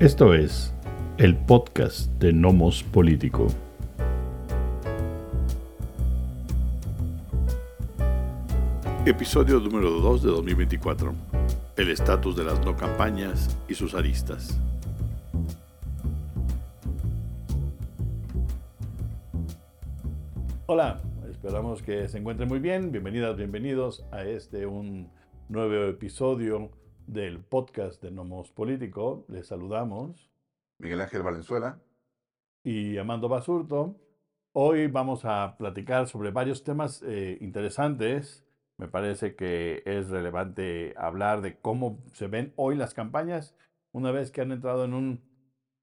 Esto es el podcast de Nomos Político. Episodio número 2 de 2024. El estatus de las no campañas y sus aristas. Hola, esperamos que se encuentren muy bien. Bienvenidas, bienvenidos a este un nuevo episodio del podcast de Nomos Político. Les saludamos. Miguel Ángel Valenzuela. Y Amando Basurto. Hoy vamos a platicar sobre varios temas eh, interesantes. Me parece que es relevante hablar de cómo se ven hoy las campañas una vez que han entrado en un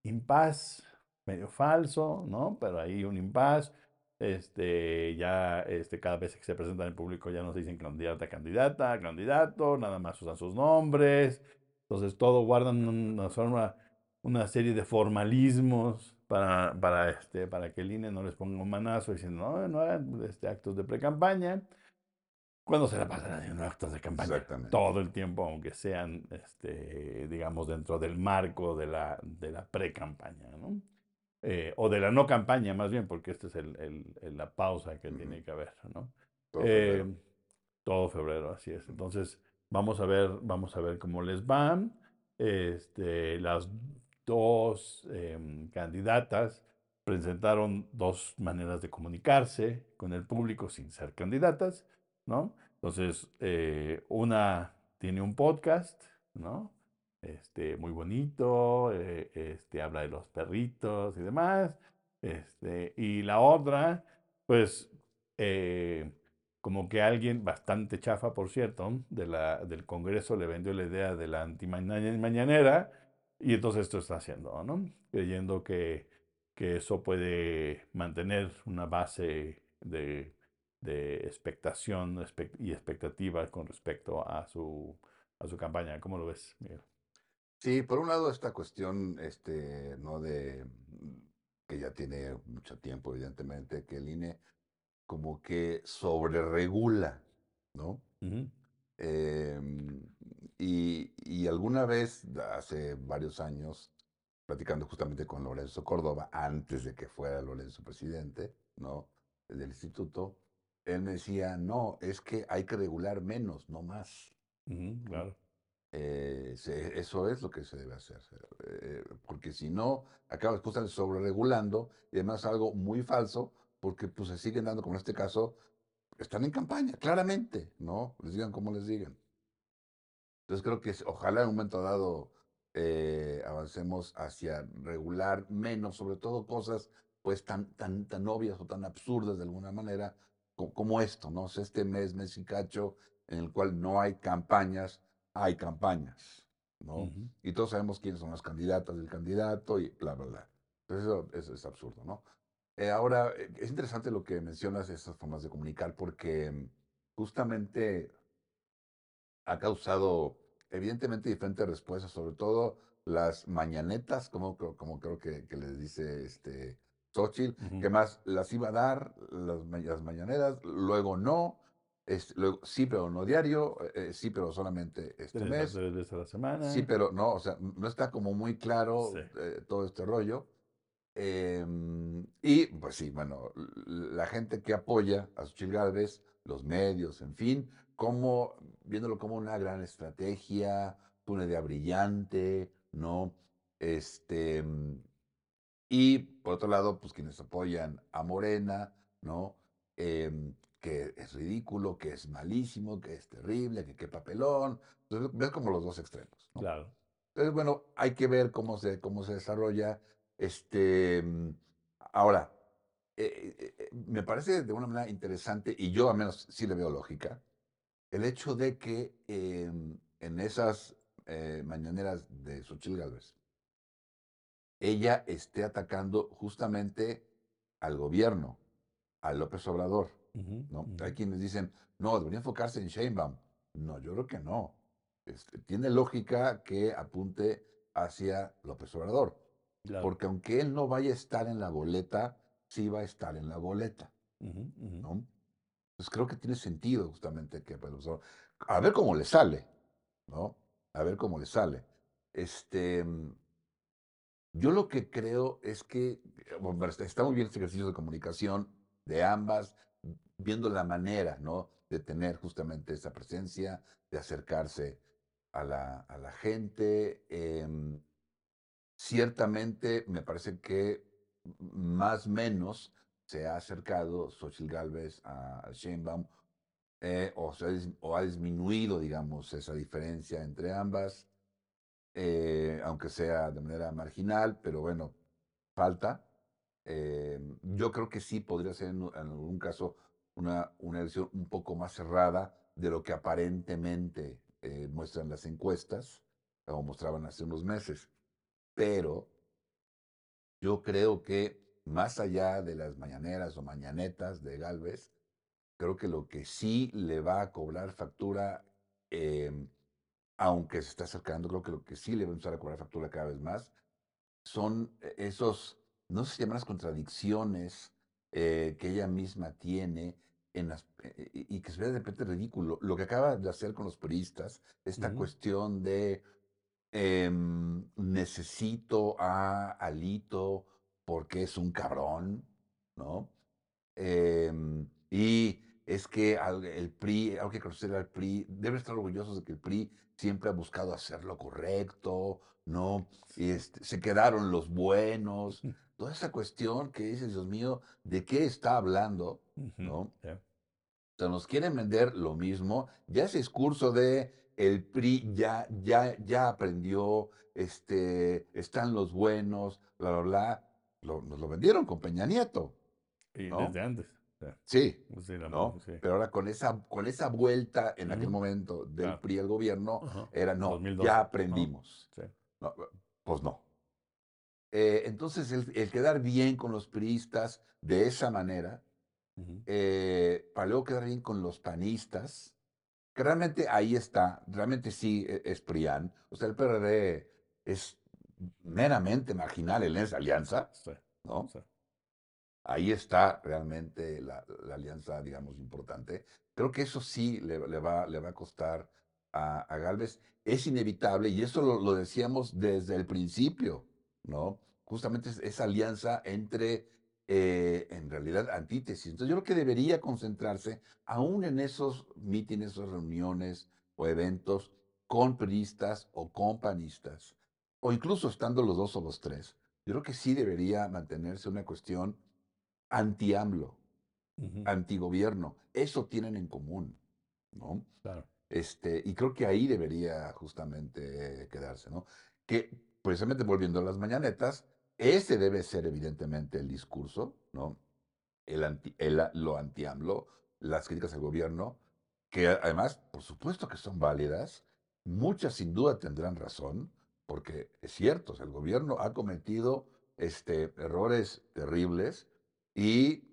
impasse medio falso, ¿no? Pero hay un impasse este, ya este, cada vez que se presentan en público ya no se dicen candidata, candidata, candidato, nada más usan sus nombres. Entonces todo guardan una, forma, una serie de formalismos para, para, este, para que el INE no les ponga un manazo diciendo, no, no hagan este, actos de pre-campaña. Cuando se la pasan haciendo actos de campaña todo el tiempo, aunque sean, este, digamos, dentro del marco de la, de la pre-campaña, ¿no? Eh, o de la no campaña más bien, porque esta es el, la pausa que tiene que haber, ¿no? Todo febrero. Eh, todo febrero, así es. Entonces, vamos a ver, vamos a ver cómo les van. Este, las dos em, candidatas presentaron dos maneras de comunicarse con el público sin ser candidatas, ¿no? Entonces, eh, una tiene un podcast, ¿no? Este, muy bonito, eh, este, habla de los perritos y demás. Este, y la otra, pues, eh, como que alguien bastante chafa, por cierto, de la, del Congreso le vendió la idea de la antimañanera y entonces esto está haciendo, ¿no? Creyendo que, que eso puede mantener una base de, de expectación y expectativa con respecto a su, a su campaña. ¿Cómo lo ves, Miguel? Sí, por un lado esta cuestión, este, no de que ya tiene mucho tiempo, evidentemente, que el INE como que sobreregula, ¿no? Em, y, y alguna vez, hace varios años, platicando justamente con Lorenzo Córdoba, antes de que fuera Lorenzo presidente, ¿no? Del instituto, él me decía, no, es que hay que regular menos, no más. claro. Eh, eso es lo que se debe hacer, eh, porque si no, acabas justamente sobre regulando y además algo muy falso, porque pues se siguen dando, como en este caso, están en campaña, claramente, ¿no? Les digan como les digan. Entonces creo que ojalá en un momento dado eh, avancemos hacia regular menos, sobre todo cosas pues tan, tan, tan obvias o tan absurdas de alguna manera como, esto, ¿no? este mes, mes y cacho, en el cual no hay campañas, hay campañas, ¿no? Y todos sabemos quiénes son las candidatas del candidato y bla, bla, bla. Entonces eso, es absurdo, ¿no? Eh, ahora, eh, es interesante lo que mencionas, esas formas de comunicar, porque mm, justamente ha causado, evidentemente, diferentes respuestas, sobre todo las mañanetas, como, como creo que, que les dice este Xochitl, que más las iba a dar las, las mañaneras, luego no, luego, sí, pero no diario, eh, sí, pero solamente este mes. Tres a la semana. Sí, pero no, o sea, no está como muy claro eh, todo este rollo. Em, y pues sí, bueno, la gente que apoya a Suchil Gálvez, los medios, en fin, como, viéndolo como una gran estrategia, una idea brillante, ¿no? Este, y por otro lado, pues quienes apoyan a Morena, ¿no? Eh, que es ridículo, que es malísimo, que es terrible, que qué papelón. Entonces, ves como los dos extremos. Claro. Entonces, bueno, hay que ver cómo se, cómo se desarrolla. Este, mm, ahora, eh, eh, eh, me parece de una manera interesante, y yo al menos sí le veo lógica, el hecho de que em, en esas mañaneras de Xochitl Gálvez, ella esté atacando justamente al gobierno, a López Obrador. ¿No? Hay quienes dicen, no, debería enfocarse en Sheinbaum. No, yo creo que no. Este, tiene lógica que apunte hacia López Obrador. Porque aunque él no vaya a estar en la boleta, sí va a estar en la boleta. ¿no? Pues creo que tiene sentido justamente que pues, a ver cómo le sale, ¿no? A ver cómo le sale. Este, Yo lo que creo es que, eh, bueno, está muy bien este ejercicio de comunicación de ambas, viendo la manera, ¿no? De tener justamente esa presencia, de acercarse a la, a la gente. em, ciertamente me parece que más menos se ha acercado Xochitl Gálvez a, Sheinbaum eh, o, se ha o ha disminuido, digamos, esa diferencia entre ambas, eh, aunque sea de manera marginal, pero bueno, falta. Eh, yo creo que sí podría ser en, en algún caso una, una elección un poco más cerrada de lo que aparentemente eh, muestran las encuestas, o mostraban hace unos meses. Pero yo creo que más allá de las mañaneras o mañanetas de Galvez, creo que lo que sí le va a cobrar factura, em, aunque se está acercando, creo que lo que sí le va a empezar a cobrar factura cada vez más son e- esos, no sé si llaman las contradicciones eh, que ella misma tiene en las, eh, y que se ve de repente ridículo. Lo que acaba de hacer con los periodistas, esta cuestión de em, necesito a Alito porque es un cabrón, ¿no? Em, y es que al- el PRI, hay que conocer al PRI, deben estar orgullosos de que el PRI siempre ha buscado hacer lo correcto, ¿no? Y este, se quedaron los buenos. Toda esa cuestión que dices, Dios mío, ¿de qué está hablando? ¿No? Sea, nos quieren vender lo mismo. Ya ese discurso de el PRI ya, ya, ya aprendió, este, están los buenos, bla, bla, bla. lo- nos lo vendieron con Peña Nieto, Y ¿no? desde antes. sí, Sí, pues ¿no? sí. Pero ahora con esa, con esa vuelta en aquel momento del claro. PRI al gobierno, era no, 2012, ya aprendimos. sí, No, pues no. Eh, entonces, el, el quedar bien con los priistas de esa manera, ujú, eh, para luego quedar bien con los panistas, que realmente ahí está, realmente sí e- es PRIAN. O sea, el PRD es meramente marginal en esa alianza, sí, ¿no? sí, Ahí está realmente la, la alianza, digamos, importante. Creo que eso sí le, le va, le va a costar a, a Gálvez. Es inevitable, y eso lo, lo decíamos desde el principio, ¿no? Justamente es- esa alianza entre, eh, en realidad, antítesis. Entonces, yo creo que debería concentrarse aún en esos mítines, esas reuniones o eventos con priistas o con panistas, o incluso estando los dos o los tres. Yo creo que sí debería mantenerse una cuestión anti-AMLO, ujú, antigobierno. Eso tienen en común, ¿no? claro. Este, y creo que ahí debería justamente quedarse, ¿no? Que precisamente volviendo a las mañanetas, ese debe ser evidentemente el discurso, ¿no? El anti, el lo anti-AMLO, las críticas al gobierno, que además, por supuesto que son válidas, muchas sin duda tendrán razón, porque es cierto, el gobierno ha cometido este, errores terribles y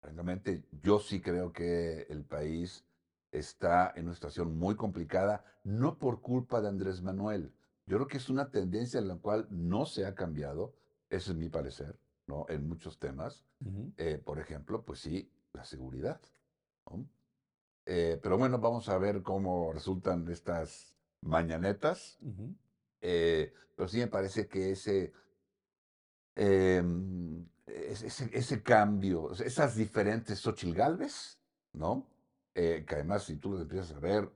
Francamente, yo sí creo que el país está en una situación muy complicada, no por culpa de Andrés Manuel. Yo creo que es una tendencia en la cual no se ha cambiado, ese es mi parecer, ¿no? En muchos temas. Eh, por ejemplo, pues sí, la seguridad, ¿no? Eh, pero bueno, vamos a ver cómo resultan estas mañanetas. Eh, pero sí me parece que ese Em, es- ese, ese cambio, esas diferentes Xochitl Gálvez, ¿no? Que además, si tú los empiezas a ver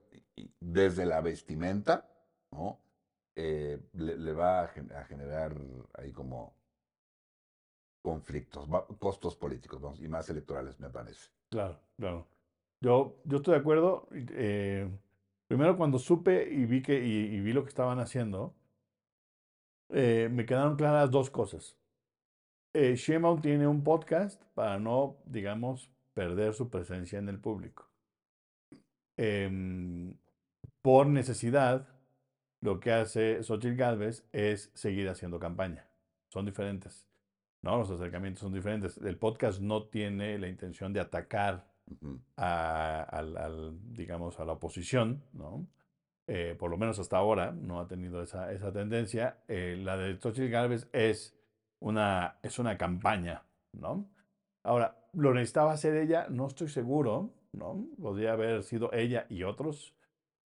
desde la vestimenta, ¿no? Eh, le, le va a generar ahí como conflictos, costos políticos, y más electorales, me parece. Claro, claro. Yo, yo estoy de acuerdo. eh, primero cuando supe y vi que y, vi lo que estaban haciendo, eh, me quedaron claras dos cosas. Eh, tiene un podcast para no, digamos, perder su presencia en el público. Em, por necesidad, lo que hace Xochitl Gálvez es seguir haciendo campaña. Son diferentes, ¿no? Los acercamientos son diferentes. El podcast no tiene la intención de atacar a, al- al, digamos, a la oposición, ¿no? Eh, por lo menos hasta ahora no ha tenido esa, esa tendencia. Eh, la de Xochitl Gálvez es una, es una campaña, ¿no? Ahora, ¿lo necesitaba hacer ella? No estoy seguro, ¿no? Podría haber sido ella y otros,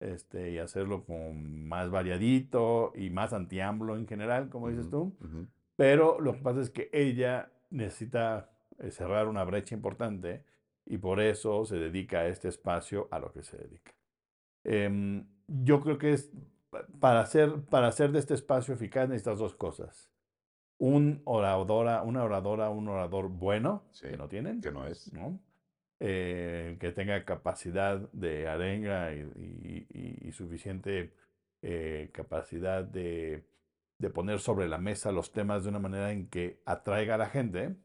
este, y hacerlo con más variadito y más anti-AMLO en general, como dices Ujú, tú. ujú. Pero lo que pasa es que ella necesita eh, cerrar una brecha importante y por eso se dedica a este espacio a lo que se dedica. Em, yo creo que es pa- para hacer, para hacer de este espacio eficaz necesitas dos cosas. Un oradora, una oradora, un orador bueno, Sí, que no tienen, Que no es. ¿no? Eh, que tenga capacidad de arenga y, y- y- y suficiente eh, capacidad de, de poner sobre la mesa los temas de una manera en que atraiga a la gente.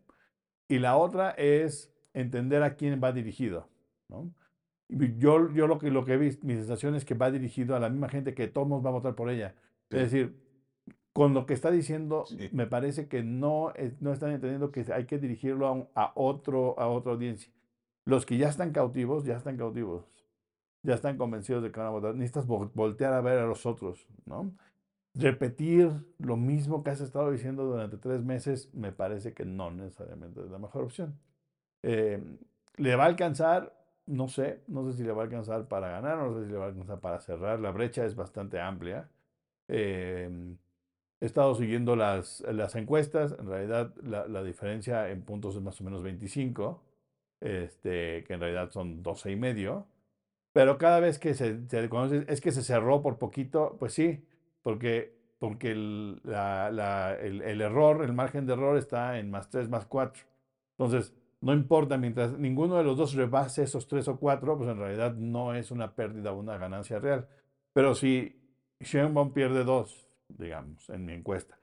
Y la otra es entender a quién va dirigido, ¿no? Yo, yo lo que, lo que he visto, mi sensación es que va dirigido a la misma gente que todos va a votar por ella. Sí. Es decir, con lo que está diciendo, Sí. me parece que no, no están entendiendo que hay que dirigirlo a, un- a otro, a otra audiencia. Los que ya están cautivos, ya están cautivos. Ya están convencidos de que van a votar. Necesitas vo- voltear a ver a los otros, ¿no? Repetir lo mismo que has estado diciendo durante tres meses, me parece que no necesariamente es la mejor opción. Eh, ¿Le va a alcanzar? No sé, no sé si le va a alcanzar para ganar, no sé si le va a alcanzar para cerrar. La brecha es bastante amplia. Eh, he estado siguiendo las, las encuestas, en realidad la, la diferencia en puntos es más o menos 25, este, que en realidad son 12 y medio. Pero cada vez que se, se conoce, es que se cerró por poquito, pues sí, porque, porque el, la- la- el- el error, el margen de error está en más 3, más 4. Entonces, no importa, mientras ninguno de los dos rebase esos 3 o 4, pues en realidad no es una pérdida o una ganancia real. Pero si Sheinbaum pierde 2, digamos, en mi encuesta,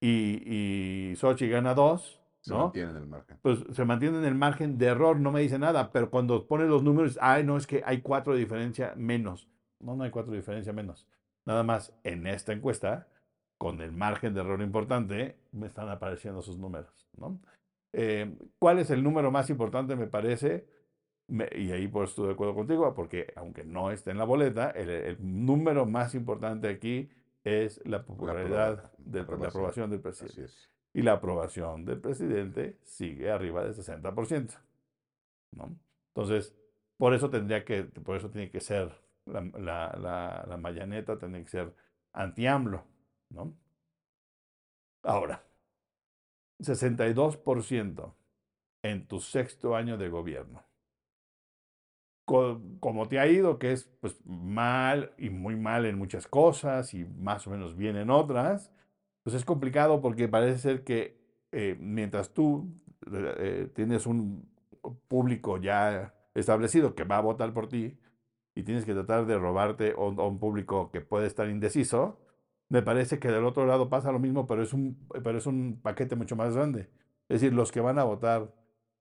y, y Sochi gana 2, Se ¿no? mantiene en el margen. pues se mantiene en el margen de error, no me dice nada, pero cuando pone los números, ay, no, es que hay cuatro de diferencia menos. No, no hay cuatro de diferencia menos. Nada más en esta encuesta, con el margen de error importante, me están apareciendo sus números, ¿no? Eh, ¿Cuál es el número más importante, me parece? Me- y ahí pues estoy de acuerdo contigo, porque aunque no esté en la boleta, el, el número más importante aquí es la popularidad de la aprobación. aprobación del presidente y la aprobación del presidente sigue arriba del 60%. ¿no? Entonces, por eso tendría que, por eso tiene que ser, la, la, la, Mayaneta tiene que ser anti-AMLO, ¿no? Ahora, 62% en tu sexto año de gobierno. Co- Como te ha ido, que es pues mal y muy mal en muchas cosas y más o menos bien en otras, pues es complicado porque parece ser que eh, mientras tú eh, tienes un público ya establecido que va a votar por ti y tienes que tratar de robarte a un, público que puede estar indeciso, me parece que del otro lado pasa lo mismo, pero es un, pero es un paquete mucho más grande. Es decir, los que van a votar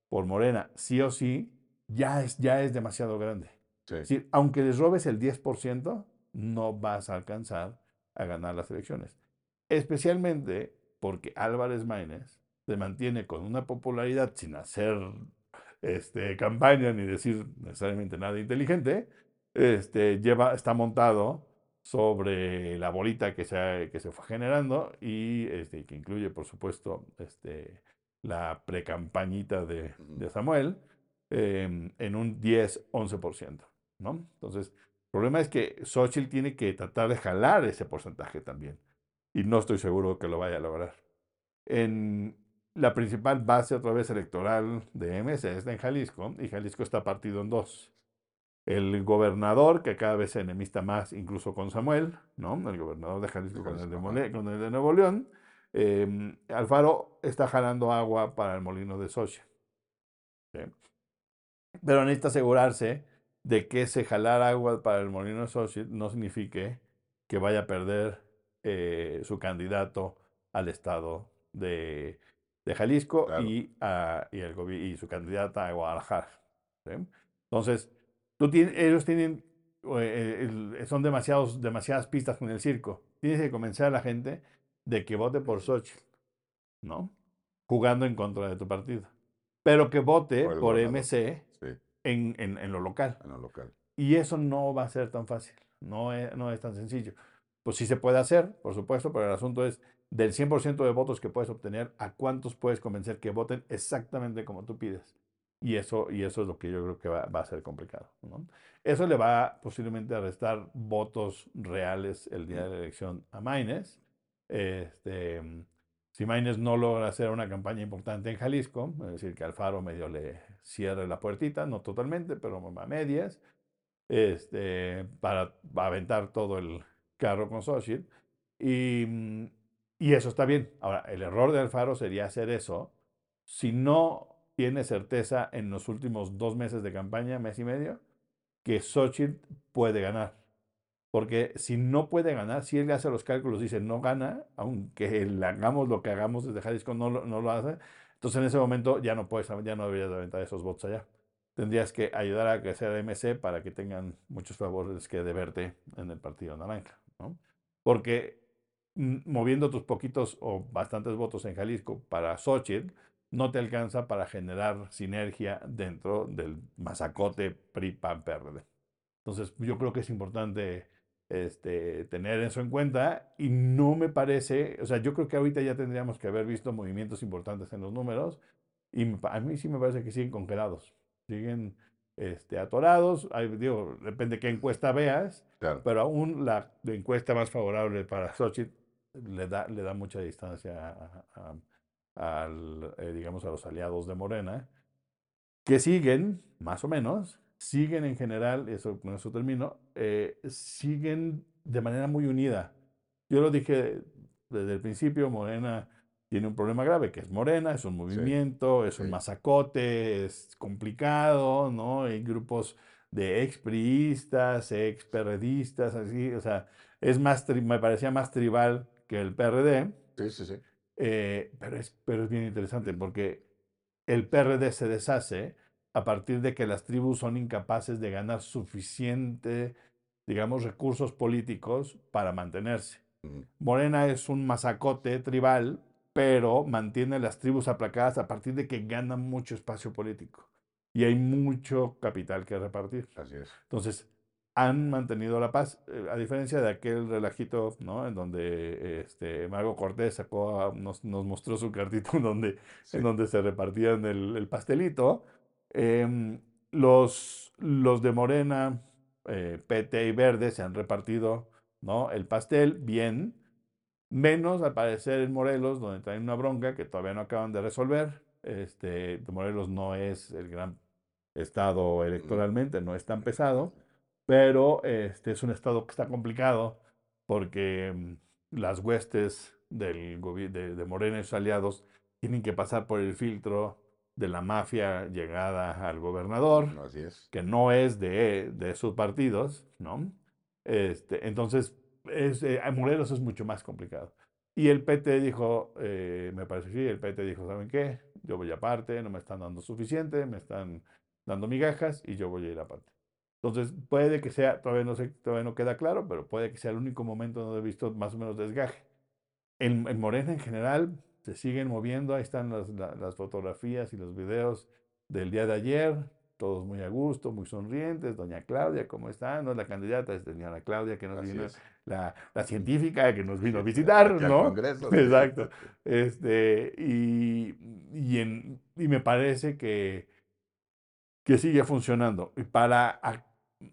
por Morena, sí o sí, ya es, ya es demasiado grande. Sí. Es decir, aunque les robes el 10%, no vas a alcanzar a ganar las elecciones. Especialmente porque Álvarez Maínez se mantiene con una popularidad sin hacer este, campaña ni decir necesariamente nada inteligente, este, lleva, está montado sobre la bolita que se, que se fue generando y este, que incluye, por supuesto, este, la precampañita de, de Samuel em, en un 10-11%. ¿no? Entonces, el problema es que Xochitl tiene que tratar de jalar ese porcentaje también. Y no estoy seguro que lo vaya a lograr. En la principal base otra vez electoral de MS está en Jalisco y Jalisco está partido en dos. El gobernador, que cada vez se enemista más incluso con Samuel, ¿no? El gobernador de Jalisco, con, el de Mole- con el de Nuevo León. eh, Alfaro está jalando agua para el molino de Xochitl. ¿sí? Pero necesita asegurarse de que ese jalar agua para el molino de Xochitl no signifique que vaya a perder eh, su candidato al estado de, de Jalisco Claro. y, a- y, el y su candidata a Guadalajara. ¿sí? Entonces, tú tienes, ellos tienen, eh, el- son demasiados, demasiadas pistas con el circo. Tienes que convencer a la gente de que vote por Xochitl, ¿no? Jugando en contra de tu partido. Pero que vote Por. MC Sí, en, en- en lo local. en lo local. Y eso no va a ser tan fácil, no es, no es tan sencillo. Pues sí se puede hacer, por supuesto, pero el asunto es del 100% de votos que puedes obtener, ¿a cuántos puedes convencer que voten exactamente como tú pides? Y eso, y eso es lo que yo creo que va, va a ser complicado. ¿no? Eso le va posiblemente a restar votos reales el día de la elección a Maines. Este, si Maines no logra hacer una campaña importante en Jalisco, es decir, que Alfaro medio le cierre la puertita, no totalmente, pero a medias, este, para, aventar todo el carro con Xochitl. Y, y eso está bien. Ahora, el error de Alfaro sería hacer eso si no tiene certeza en los últimos dos meses de campaña, mes y medio, que Xochitl puede ganar. Porque si no puede ganar, si él hace los cálculos, dice no gana, aunque hagamos lo que hagamos desde Jalisco, no, no lo hace, entonces en ese momento ya no puedes, ya no deberías aventar esos votos allá. Tendrías que ayudar a que sea MC para que tengan muchos favores que deberte en el Partido Naranja. ¿no? Porque moviendo tus poquitos o bastantes votos en Jalisco para Xochitl, no te alcanza para generar sinergia dentro del masacote PRI-PAN-PRD. Entonces, yo creo que es importante este, tener eso en cuenta y no me parece, o sea, yo creo que ahorita ya tendríamos que haber visto movimientos importantes en los números y a mí sí me parece que siguen congelados, siguen este, atorados, digo, depende qué encuesta veas, pero aún la, encuesta más favorable para Xochitl le da, le da mucha distancia a al, eh, digamos, a los aliados de Morena, que siguen, más o menos, siguen en general, eso, con eso termino, eh, siguen de manera muy unida. Yo lo dije desde el principio, Morena tiene un problema grave, que es Morena, es un movimiento, es un masacote, es complicado, ¿no? Hay grupos de expriistas, experredistas, así, o sea, es más, me parecía más tribal que el PRD. Sí, sí, sí. Eh, pero, es, pero es bien interesante porque el PRD se deshace a partir de que las tribus son incapaces de ganar suficiente, digamos, recursos políticos para mantenerse. Morena es un masacote tribal, pero mantiene las tribus aplacadas a partir de que ganan mucho espacio político y hay mucho capital que repartir. Así es. Entonces, han mantenido la paz, eh, a diferencia de aquel relajito, ¿no? En donde este, Mago Cortés sacó, nos, nos, mostró su cartito en donde, en donde se repartían el, el pastelito. Em, los, los de Morena, eh, PT y Verde se han repartido, ¿no? El pastel bien, menos al parecer en Morelos, donde traen una bronca que todavía no acaban de resolver. Este, Morelos no es el gran estado electoralmente, no es tan pesado pero este es un estado que está complicado porque mm, las huestes del, de, de Morena y sus aliados tienen que pasar por el filtro de la mafia llegada al gobernador, Así es. que no es de, de sus partidos, ¿no? Este, entonces, es, eh, Morelos es mucho más complicado. Y el PT dijo, eh, me parece que sí, el PT dijo, ¿saben qué? Yo voy aparte, no me están dando suficiente, me están dando migajas y yo voy a ir aparte. Entonces, puede que sea, todavía no, sé, todavía no queda claro, pero puede que sea el único momento donde he visto más o menos desgaje. En, en Morena en general se siguen moviendo, ahí están las, las, fotografías y los videos del día de ayer, todos muy a gusto, muy sonrientes. Doña Claudia, ¿cómo está? No es la candidata, es doña Claudia que nos vino, la, la, científica que nos vino a visitar, ¿no? Congreso, Exacto. Este, y, y, en, y me parece que, que sigue funcionando. Y para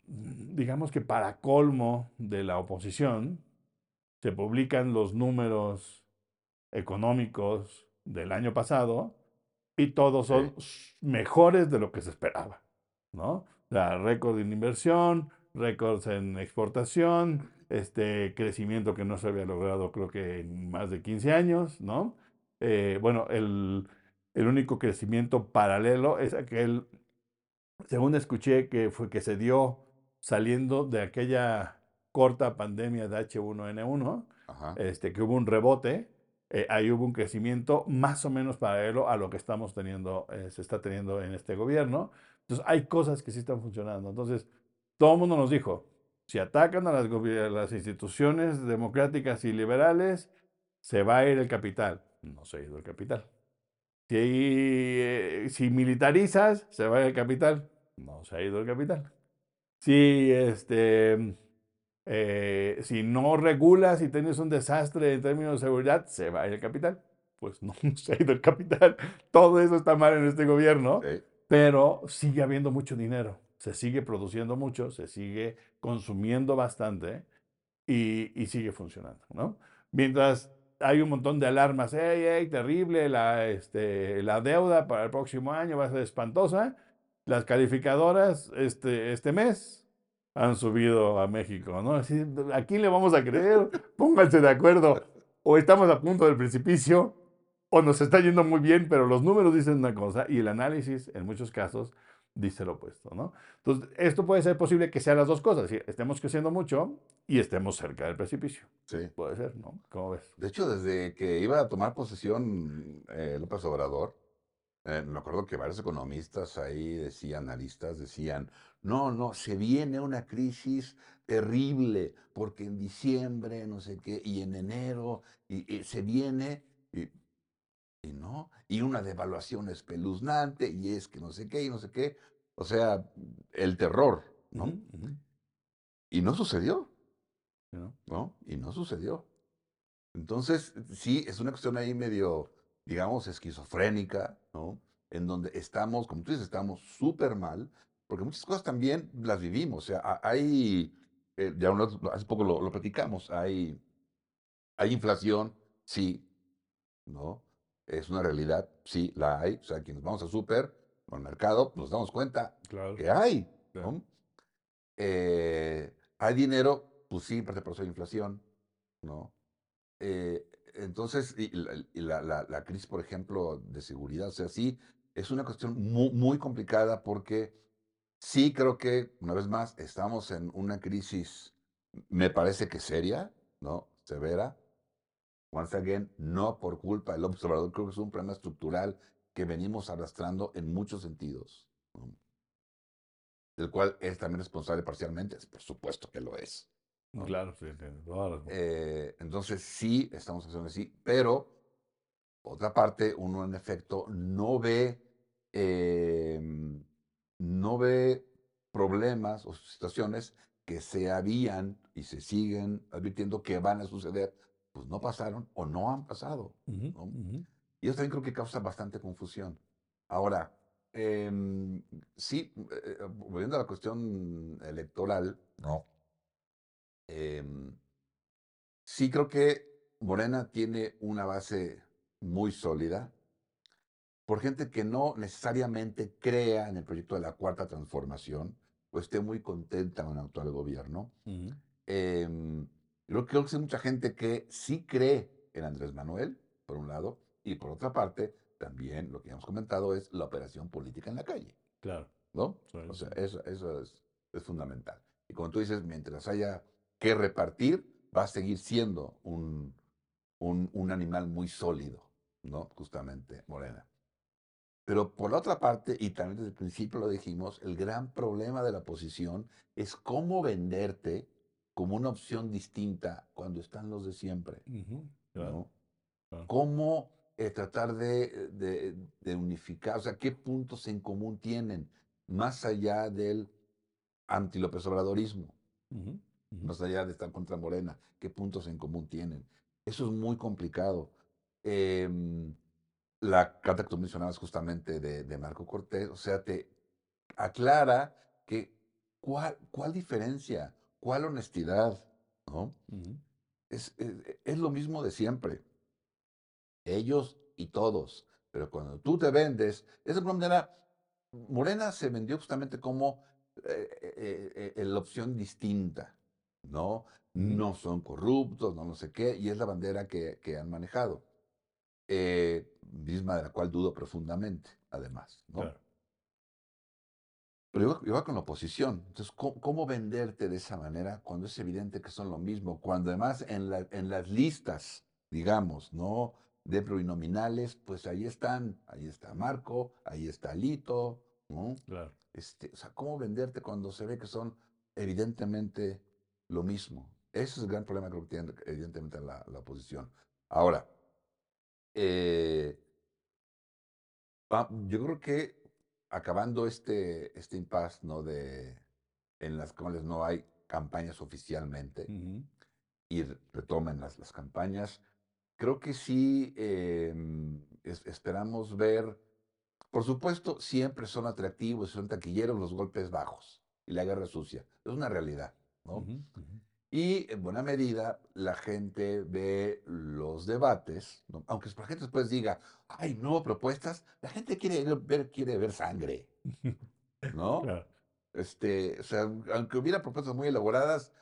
digamos que para colmo de la oposición, se publican los números económicos del año pasado y todos son mejores de lo que se esperaba, ¿no? Récord en inversión, récords en exportación, este crecimiento que no se había logrado creo que en más de 15 años, ¿no? Eh, bueno, el, el único crecimiento paralelo es aquel según escuché que fue que se dio saliendo de aquella corta pandemia de H1N1, este, que hubo un rebote, eh, ahí hubo un crecimiento más o menos paralelo a lo que estamos teniendo, eh, se está teniendo en este gobierno. Entonces, hay cosas que sí están funcionando. Entonces, todo el mundo nos dijo, si atacan a las, las instituciones democráticas y liberales, se va a ir el capital. No se ha ido el capital. Si, eh, si militarizas, se va el capital. No se ha ido el capital. Si, este, eh, si no regulas y tienes un desastre en términos de seguridad, se va el capital. Pues no, se ha ido el capital. Todo eso está mal en este gobierno. pero sigue habiendo mucho dinero, se sigue produciendo mucho, se sigue consumiendo bastante y, y sigue funcionando, ¿no? Mientras hay un montón de alarmas, hey, hey, terrible, la, este, la deuda para el próximo año va a ser espantosa, las calificadoras este, este mes han subido a México, ¿no? Así, ¿A quién le vamos a creer? Pónganse de acuerdo. O estamos a punto del precipicio, o nos está yendo muy bien, pero los números dicen una cosa y el análisis, en muchos casos, dice lo opuesto, ¿no? Entonces, esto puede ser posible que sean las dos cosas, ¿sí? estemos creciendo mucho y estemos cerca del precipicio. Sí. Puede ser, ¿no? ¿Cómo ves? De hecho, desde que iba a tomar posesión eh, López Obrador, eh, me acuerdo que varios economistas ahí decían, analistas decían, no, no, se viene una crisis terrible, porque en diciembre, no sé qué, y en enero, y, y se viene, y, y no, y una devaluación espeluznante, y es que no sé qué, y no sé qué. O sea, el terror, ¿no? Y no sucedió, ¿no? ¿no? Y no sucedió. Entonces, sí, es una cuestión ahí medio, digamos, esquizofrénica, ¿no? En donde estamos, como tú dices, estamos súper mal, porque muchas cosas también las vivimos. O sea, ha- hay, eh, ya hace poco lo, lo platicamos, hay, hay inflación, sí, ¿no? Es una realidad, sí, la hay. O sea, quienes vamos al súper, o al mercado, nos damos cuenta Claro. que hay, claro. ¿no? Eh, hay dinero, pues sí, pero por eso hay inflación, ¿no? Eh, entonces, y la, y la- la- la crisis, por ejemplo, de seguridad, o sea, sí, es una cuestión muy, muy complicada porque sí creo que, una vez más, estamos en una crisis, me parece que seria, ¿no? Severa. Once again, no por culpa del observador, creo que es un problema estructural que venimos arrastrando en muchos sentidos, ¿no? del cual es también responsable parcialmente, por supuesto que lo es. ¿no? Claro, sí, razón. Eh, entonces sí, estamos haciendo así, pero por otra parte, uno en efecto no ve, eh, no ve problemas o situaciones que se habían y se siguen advirtiendo que van a suceder, pues no pasaron o no han pasado. Y eso también creo que causa bastante confusión. Ahora, em, sí, eh, eh, volviendo a la cuestión electoral, No. em, sí creo que Morena tiene una base muy sólida por gente que no necesariamente crea en el proyecto de la cuarta transformación o esté muy contenta con el actual gobierno. Creo, creo que hay mucha gente que sí cree en Andrés Manuel, por un lado, y por otra parte, también lo que ya hemos comentado es la operación política en la calle, Claro. ¿no? Sí, O sea, sí. eso, eso es, es fundamental. Y como tú dices, mientras haya que repartir, va a seguir siendo un, un, un animal muy sólido, ¿no? Justamente, Morena. Pero por la otra parte, y también desde el principio lo dijimos, el gran problema de la oposición es cómo venderte como una opción distinta cuando están los de siempre, claro, ¿no? claro. Cómo eh, tratar de, de- de unificar, o sea, qué puntos en común tienen, más allá del anti-López Obradorismo, más allá de estar contra Morena, qué puntos en común tienen. Eso es muy complicado. Em, la carta que tú mencionabas justamente de, de Marco Cortés, o sea, te aclara que cuál, cuál diferencia, cuál honestidad, ¿no? Es, es, es lo mismo de siempre. Ellos y todos. Pero cuando tú te vendes, es de alguna manera, Morena se vendió justamente como eh, eh, eh, la opción distinta, ¿no? No son corruptos, no no sé qué, y es la bandera que, que han manejado. Eh, misma de la cual dudo profundamente, además, ¿no? Claro. Pero igual, igual con la oposición. Entonces, ¿cómo, cómo venderte de esa manera cuando es evidente que son lo mismo? Cuando además en, la- en las listas, digamos, ¿no? De plurinominales, pues ahí están, ahí está Marco, ahí está Lito, ¿no? Claro. Este, o sea, ¿cómo venderte cuando se ve que son evidentemente lo mismo? Ese es el gran problema creo que tiene evidentemente la, la oposición. Ahora, eh, va- yo creo que acabando este, este impasse, ¿no? De, en las cuales no hay campañas oficialmente y re- retomen las, las campañas, creo que sí em, es- esperamos ver Por supuesto, siempre son atractivos, son taquilleros los golpes bajos y la guerra sucia. Es una realidad, ¿no? Y en buena medida la gente ve los debates, ¿no? aunque la gente después diga, ay, no, propuestas, la gente quiere ver, quiere ver sangre, ¿no? Claro, Este, o sea, aunque hubiera propuestas muy elaboradas,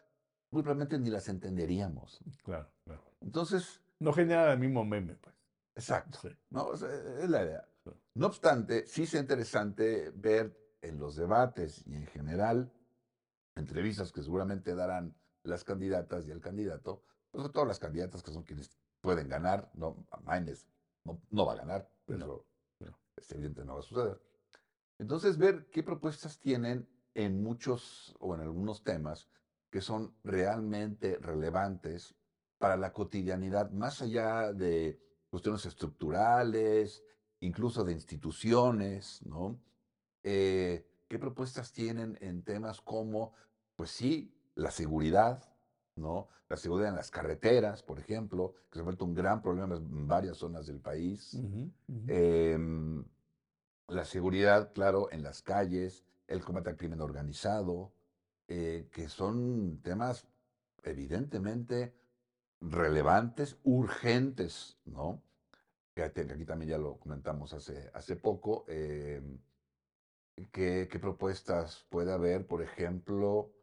muy probablemente ni las entenderíamos. claro, claro. Entonces, No genera el mismo meme, pues. exacto, Sí, ¿no? O sea, es la idea. No obstante, sí es interesante ver en los debates y en general entrevistas que seguramente darán las candidatas y el candidato, pues sobre todo las candidatas que son quienes pueden ganar, no, Maines no, no va a ganar, eso no. es evidente no va a suceder. Entonces, ver qué propuestas tienen en muchos o en algunos temas que son realmente relevantes para la cotidianidad, más allá de cuestiones estructurales, incluso de instituciones, ¿no? Eh, ¿Qué propuestas tienen en temas como, pues sí, la seguridad, ¿no? La seguridad en las carreteras, por ejemplo, que se ha vuelto un gran problema en varias zonas del país. Em, la seguridad, claro, en las calles, el combate al crimen organizado, eh, que son temas evidentemente relevantes, urgentes, ¿no? Que aquí también ya lo comentamos hace, hace poco. em, ¿qué, qué propuestas puede haber, por ejemplo,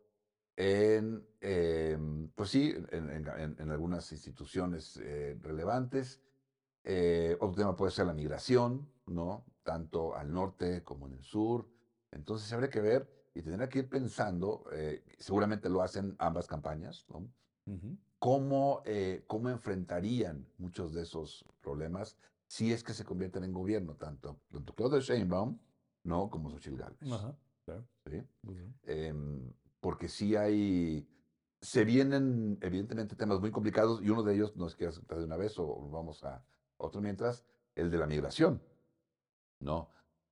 en, em, pues sí, en, en- en- algunas instituciones eh, relevantes? Eh, otro tema puede ser la migración, ¿no? Tanto al norte como en el sur. Entonces habría que ver y tendrá que ir pensando, eh, seguramente lo hacen ambas campañas, ¿no? Ujú. ¿Cómo, eh, cómo enfrentarían muchos de esos problemas si es que se convierten en gobierno, tanto, tanto Claudia Sheinbaum, ¿no? Como Xochitl Gálvez, Ajá, claro. ¿sí? muy bien. Porque sí hay, se vienen evidentemente temas muy complicados y uno de ellos, no es que aceptar de una vez o vamos a otro mientras, el de la migración, ¿no?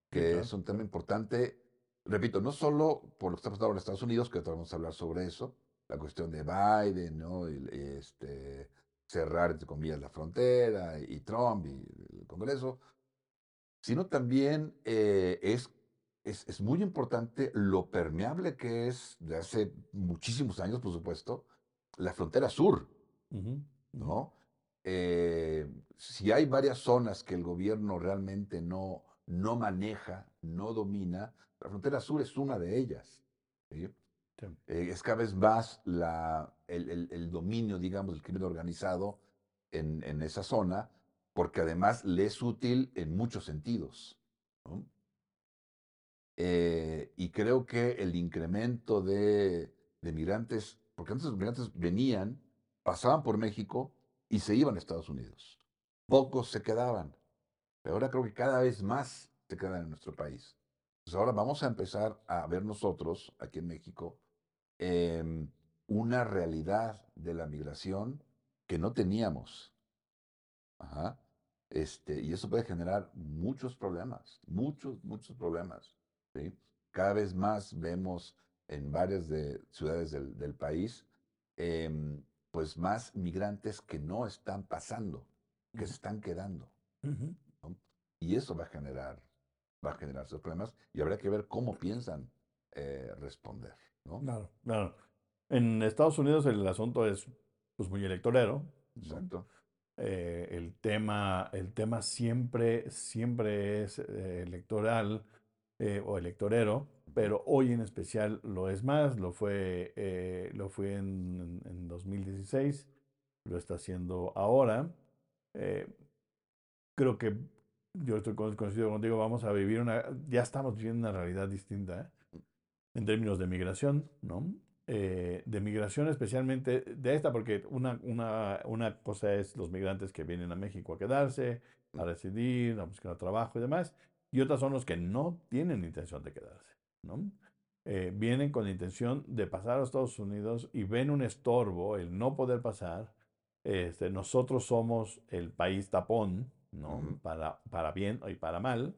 Que claro, es un tema importante, repito, no solo por lo que está pasando en Estados Unidos, que ahorita vamos a hablar sobre eso, la cuestión de Biden, ¿no? Y, y, este, cerrar, entre comillas, la frontera, y Trump y el Congreso, sino también eh, es, es, es muy importante lo permeable que es de hace muchísimos años, por supuesto, la frontera sur. ¿no? Eh, si hay varias zonas que el gobierno realmente no, no maneja, no domina, la frontera sur es una de ellas. ¿sí? Sí. Eh, es cada vez más la, el, el- el dominio, digamos, del crimen organizado en, en esa zona, porque además le es útil en muchos sentidos. ¿no? Eh, y creo que el incremento de, de migrantes, porque antes los migrantes venían, pasaban por México y se iban a Estados Unidos. Pocos se quedaban, pero ahora creo que cada vez más se quedan en nuestro país. Entonces ahora vamos a empezar a ver nosotros, aquí en México, em, una realidad de la migración que no teníamos. Ajá. Este, y eso puede generar muchos problemas, muchos, muchos problemas. ¿Sí? Cada vez más vemos en varias de, ciudades del, del país, em, pues más migrantes que no están pasando, que se están quedando. Y eso va a generar, va a generar esos problemas y habrá que ver cómo piensan eh, responder. ¿no? Claro, claro. En Estados Unidos el asunto es pues muy electorero, ¿no? Exacto. Eh, el tema, el tema siempre, siempre es eh, electoral eh, o electorero, pero hoy en especial lo es más, lo fue, eh, lo fue en, en 2016, lo está haciendo ahora. Eh, creo que yo estoy coincido contigo, vamos a vivir una, ya estamos viviendo una realidad distinta ¿eh? en términos de migración, ¿no? Eh, de migración especialmente de esta, porque una, una, una cosa es los migrantes que vienen a México a quedarse, a residir, a buscar trabajo y demás, y otras son los que no tienen intención de quedarse, ¿no? Eh, vienen con la intención de pasar a Estados Unidos y ven un estorbo, el no poder pasar. Este, nosotros somos el país tapón, ¿no? Para, para bien y para mal.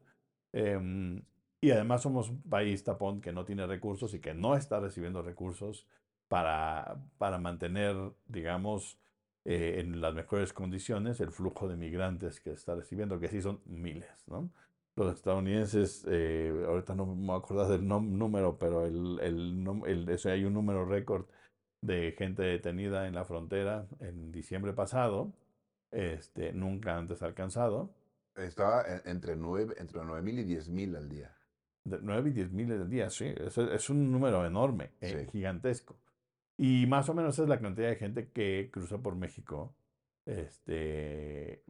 Em, y además somos un país tapón que no tiene recursos y que no está recibiendo recursos para, para mantener, digamos, eh, en las mejores condiciones el flujo de migrantes que está recibiendo, que sí son miles, ¿no? Los estadounidenses, eh, ahorita no me voy a acordar del número, pero el, el, el- eso, hay un número récord de gente detenida en la frontera en diciembre pasado, este, nunca antes alcanzado, Estaba en- entre nueve, entre nueve mil y diez mil al día. de 9 y 10 mil al día, sí, es, es un número enorme, eh, gigantesco. Y más o menos esa es la cantidad de gente que cruza por México, este,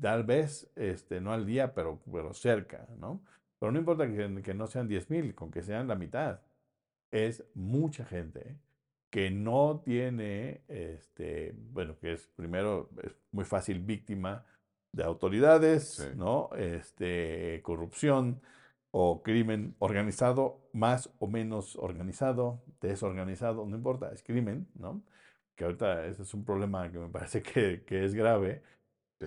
tal vez, este, no al día, pero, pero cerca, ¿no? Pero no importa que, que no sean 10 mil, con que sean la mitad, es mucha gente que no tiene, este, bueno, que es primero, es muy fácil víctima de autoridades, Sí. ¿no? Este, corrupción o crimen organizado, más o menos organizado, desorganizado, no importa, es crimen, ¿no? Que ahorita ese es un problema que me parece que, que es grave,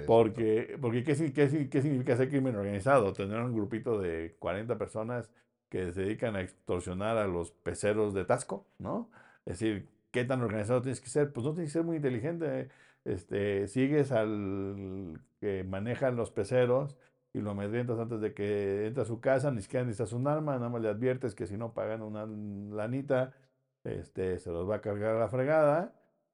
porque, porque ¿qué, sig- qué sig- qué significa ser crimen organizado? Tener un grupito de 40 personas que se dedican a extorsionar a los peceros de Tasco, ¿no? Es decir, ¿qué tan organizado tienes que ser? Pues no tienes que ser muy inteligente. Este, sigues al que maneja los peceros y lo amedrentas antes de que entre a su casa, ni siquiera necesitas un arma, nada más le adviertes que si no pagan una lanita, este, se los va a cargar a la fregada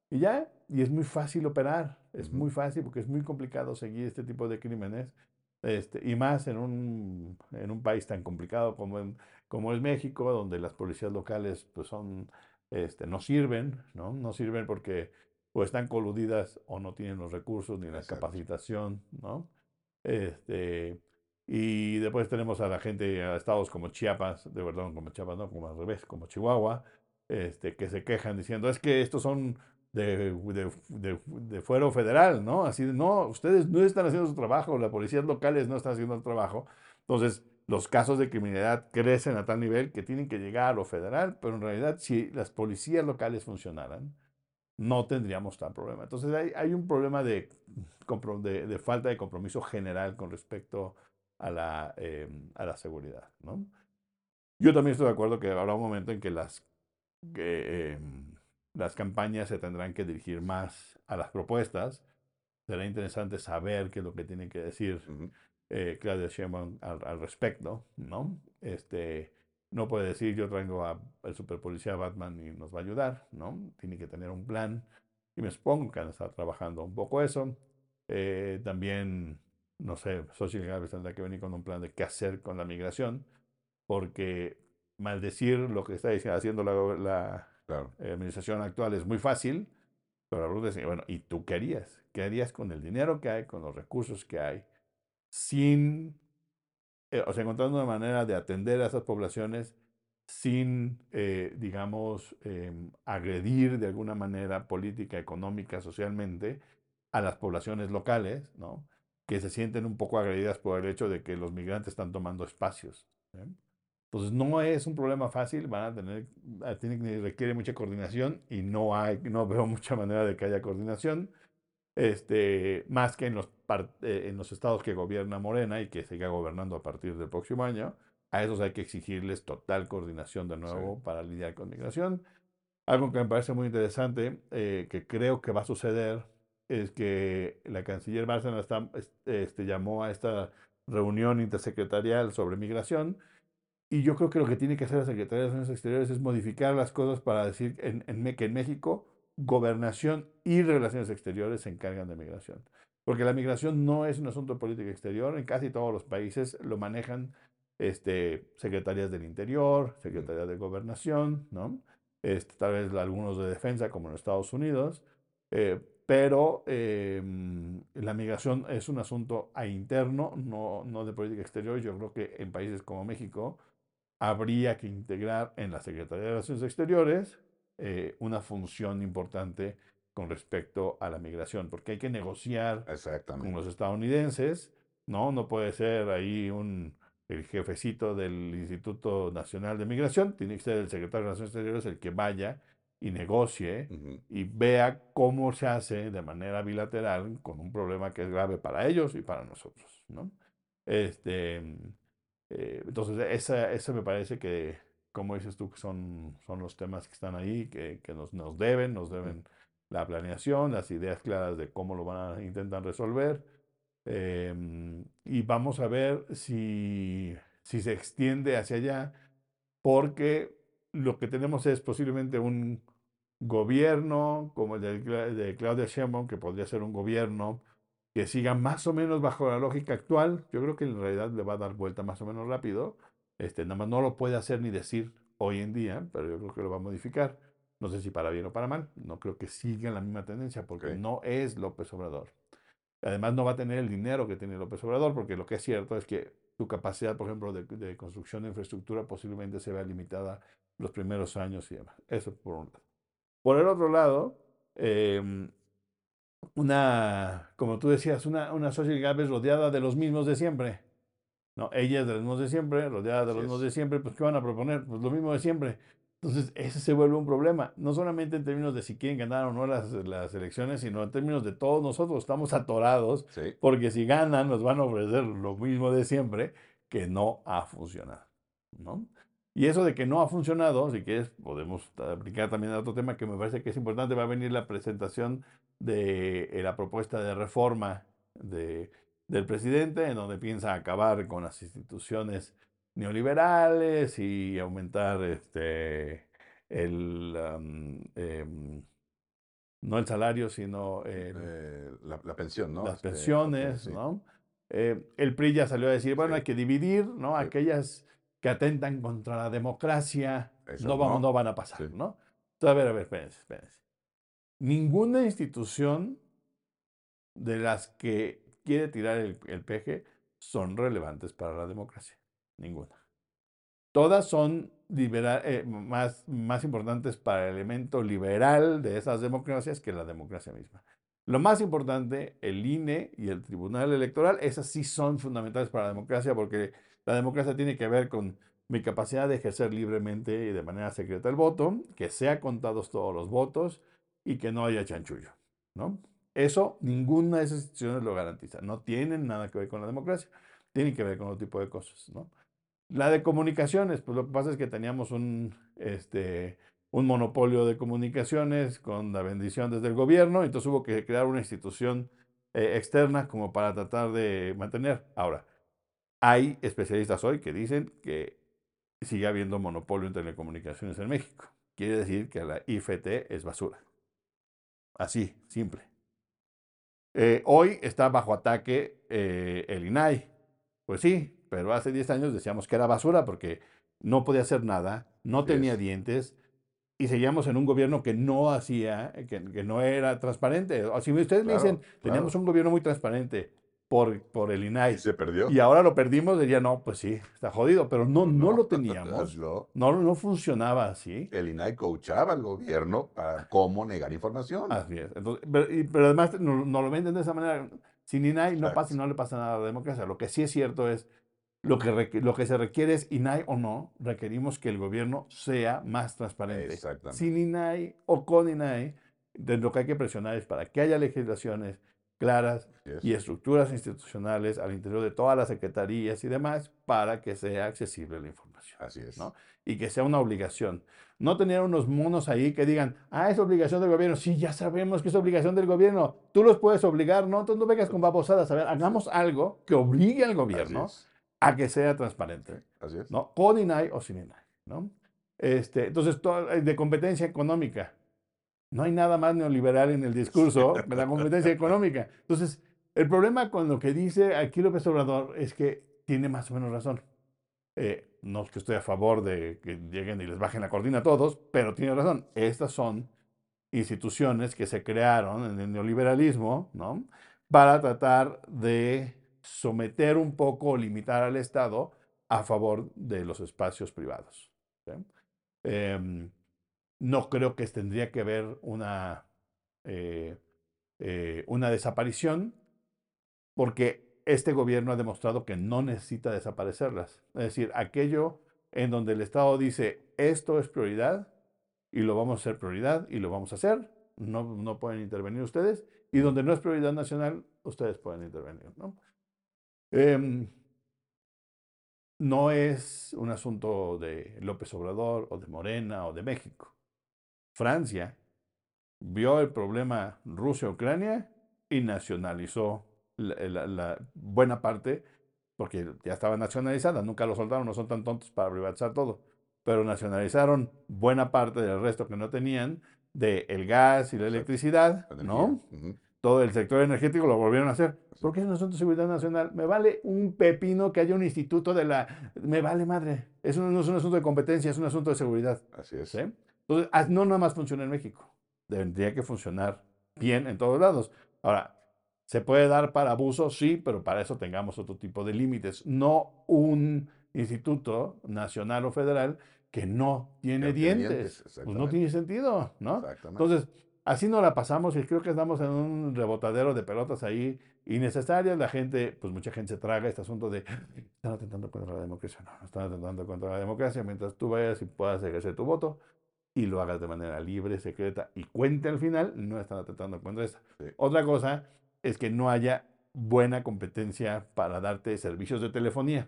y ya, y es muy fácil operar, es muy fácil porque es muy complicado seguir este tipo de crímenes, este, y más en un, en un país tan complicado como, en- como es México, donde las policías locales pues son, este, no sirven, ¿no? No sirven porque o están coludidas o no tienen los recursos ni la Exacto. capacitación, ¿no? Este, y después tenemos a la gente, a estados como Chiapas, de verdad, como Chiapas, no, como al revés, como Chihuahua, este, que se quejan diciendo, es que estos son de, de, de- de fuero federal, ¿no? Así de, no, ustedes no están haciendo su trabajo, las policías locales no están haciendo el trabajo. Entonces, los casos de criminalidad crecen a tal nivel que tienen que llegar a lo federal, pero en realidad, si las policías locales funcionaran, no tendríamos tal problema. Entonces, hay, hay un problema de, de, falta de compromiso general con respecto a la, eh, a la seguridad, ¿no? Yo también estoy de acuerdo que habrá un momento en que las, eh, las campañas se tendrán que dirigir más a las propuestas. Será interesante saber qué es lo que tiene que decir Ujú. eh, Claudia Sheinbaum al, al respecto, ¿no? Este, no puede decir yo traigo a- al superpolicía Batman y nos va a ayudar, ¿no? Tiene que tener un plan y me supongo que han estado trabajando un poco eso. Eh, también, no sé, Xochitl Gálvez tendrá que venir con un plan de qué hacer con la migración, porque maldecir lo que está haciendo la, la Claro. administración actual es muy fácil, pero la pregunta es, bueno, ¿y tú qué harías? ¿Qué harías con el dinero que hay, con los recursos que hay, sin, eh, o sea, encontrando una manera de atender a esas poblaciones sin, eh, digamos, em, agredir de alguna manera política, económica, socialmente a las poblaciones locales, ¿no? Que se sienten un poco agredidas por el hecho de que los migrantes están tomando espacios. ¿eh? Entonces no es un problema fácil, van a tener, tiene requiere mucha coordinación y no hay, no veo mucha manera de que haya coordinación, este, más que en los, eh, en los estados que gobierna Morena y que siga gobernando a partir del próximo año. A esos hay que exigirles total coordinación de nuevo Sí. para lidiar con migración. Algo que me parece muy interesante, eh, que creo que va a suceder, es que la canciller Bárcena está- este, llamó a esta reunión intersecretarial sobre migración y yo creo que lo que tiene que hacer la Secretaría de Relaciones Exteriores es modificar las cosas para decir en, en que en México gobernación y relaciones exteriores se encargan de migración. Porque la migración no es un asunto de política exterior, en casi todos los países lo manejan este, secretarías del interior, secretarías de gobernación, ¿no? Este, tal vez algunos de defensa como en Estados Unidos, eh, pero eh, la migración es un asunto a interno, no, no de política exterior. Yo creo que en países como México habría que integrar en la Secretaría de Relaciones Exteriores eh, una función importante con respecto a la migración, porque hay que negociar con los estadounidenses, ¿no? No puede ser ahí un, el jefecito del Instituto Nacional de Migración, tiene que ser el secretario de Relaciones Exteriores el que vaya y negocie Ujú. y vea cómo se hace de manera bilateral con un problema que es grave para ellos y para nosotros, ¿no? Este, eh, entonces, esa, esa me parece que, como dices tú, que son, son los temas que están ahí, que, que nos, nos deben, nos deben la planeación, las ideas claras de cómo lo van a intentar resolver. Em, y vamos a ver si, si se extiende hacia allá, porque lo que tenemos es posiblemente un gobierno como el de, de Claudia Sheinbaum, que podría ser un gobierno que siga más o menos bajo la lógica actual. Yo creo que en realidad le va a dar vuelta más o menos rápido. Este, nada más no lo puede hacer ni decir hoy en día, pero yo creo que lo va a modificar. No sé si para bien o para mal. No creo que siga la misma tendencia porque Ok. no es López Obrador. Además, no va a tener el dinero que tiene López Obrador, porque lo que es cierto es que su capacidad, por ejemplo, de, de construcción de infraestructura posiblemente se vea limitada los primeros años y demás. Eso por un lado. Por el otro lado, em, una, como tú decías, una, una social Gávez rodeada de los mismos de siempre. ¿no? Ella es de los mismos de siempre, rodeada de los mismos de siempre, pues ¿qué van a proponer? Pues lo mismo de siempre. Entonces, ese se vuelve un problema, no solamente en términos de si quieren ganar o no las, las elecciones, sino en términos de todos nosotros estamos atorados, Sí, porque si ganan nos van a ofrecer lo mismo de siempre, que no ha funcionado. ¿no? Y eso de que no ha funcionado, si quieres, podemos aplicar también a otro tema que me parece que es importante, va a venir la presentación de eh, la propuesta de reforma de, del presidente, en donde piensa acabar con las instituciones neoliberales y aumentar este, el, em, no el salario, sino el- eh, la, la pensión, ¿no? las Este, pensiones, sí. ¿no? Eh, el PRI ya salió a decir, bueno, Sí. hay que dividir, ¿no? Sí. Aquellas que atentan contra la democracia, no, vamos, no. no van a pasar. ¿no? Entonces, a ver, a ver, espérense, espérense. Ninguna institución de las que quiere tirar el, peje son relevantes para la democracia. Ninguna. Todas son eh, más, más importantes para el elemento liberal de esas democracias que la democracia misma. Lo más importante, el INE y el Tribunal Electoral, esas sí son fundamentales para la democracia porque la democracia tiene que ver con mi capacidad de ejercer libremente y de manera secreta el voto, que sea contados todos los votos y que no haya chanchullo, ¿no? Eso ninguna de esas instituciones lo garantiza. No tienen nada que ver con la democracia, tienen que ver con otro tipo de cosas, ¿no? La de comunicaciones, pues lo que pasa es que teníamos un, este, un monopolio de comunicaciones con la bendición desde el gobierno, entonces hubo que crear una institución eh, externa como para tratar de mantener. Ahora, hay especialistas hoy que dicen que sigue habiendo monopolio en telecomunicaciones en México. Quiere decir que la IFT es basura. Así, simple. Eh, hoy está bajo ataque eh, el INAI. Pues sí, pero hace 10 años decíamos que era basura porque no podía hacer nada, no tenía es. dientes y seguíamos en un gobierno que no hacía, que, que no era transparente. Si ustedes me dicen, teníamos claro. un gobierno muy transparente por, por el INAI Y se perdió. y ahora lo perdimos, diría, no, pues sí, está jodido, pero no, no, lo teníamos, no. no, funcionaba así. El INAI coachaba al gobierno para cómo negar información. Así es. Entonces, pero, y- pero además nos no lo venden de esa manera. Sin INAI no pasa y no le pasa nada a la democracia. Lo que sí es cierto es, lo que, requ- lo que se requiere es INAI o no, requerimos que el gobierno sea más transparente. Exactamente. Sin INAI o con INAI, de lo que hay que presionar es para que haya legislaciones claras y estructuras institucionales al interior de todas las secretarías y demás para que sea accesible la información. Así es. ¿no? y que sea una obligación. No tener unos monos ahí que digan, ah, es obligación del gobierno. Sí, ya sabemos que es obligación del gobierno. Tú los puedes obligar, ¿no? Entonces no vengas con babosadas. A ver, hagamos algo que obligue al gobierno a que sea transparente, Así es. ¿no? Con INAI o sin INAI, ¿no? Este, entonces, to- de competencia económica. No hay nada más neoliberal en el discurso que la competencia económica. Entonces, el problema con lo que dice aquí López Obrador es que tiene más o menos razón. Eh, no es que estoy a favor de que lleguen y les bajen la cortina a todos, pero tiene razón. Estas son instituciones que se crearon en el neoliberalismo, ¿no? Para tratar de someter un poco o limitar al Estado a favor de los espacios privados. ¿sí? Em, no creo que tendría que haber una, eh, eh, una desaparición, porque este gobierno ha demostrado que no necesita desaparecerlas. Es decir, aquello en donde el Estado dice, esto es prioridad y lo vamos a hacer prioridad y lo vamos a hacer, no, no pueden intervenir ustedes, y donde no es prioridad nacional, ustedes pueden intervenir. ¿no? Em, no es un asunto de López Obrador o de Morena o de México. Francia vio el problema Rusia-Ucrania y nacionalizó la, la- la buena parte, porque ya estaba nacionalizada, nunca lo soltaron, no son tan tontos para privatizar todo, pero nacionalizaron buena parte del resto que no tenían, de el gas y la electricidad, La ¿no? todo el sector energético lo volvieron a hacer. Porque es un asunto de seguridad nacional. Me vale un pepino que haya un instituto de la... Me vale madre. Eso no es un asunto de competencia, es un asunto de seguridad. Así es. ¿sí? Entonces, ah, no nada más funciona en México. Tendría que funcionar bien en todos lados. Ahora, ¿se puede dar para abuso? Sí, pero para eso tengamos otro tipo de límites. No un instituto nacional o federal que no tiene dientes. dientes, Pues no tiene sentido, ¿no? Exactamente. Entonces, así no la pasamos y creo que estamos en un rebotadero de pelotas ahí innecesarias. La gente, pues mucha gente se traga este asunto de están atentando contra la democracia. No, no están atentando contra la democracia mientras tú vayas y puedas ejercer tu voto y lo hagas de manera libre, secreta y cuente al final, no están atentando contra esta. Sí. Otra cosa es que no haya buena competencia para darte servicios de telefonía.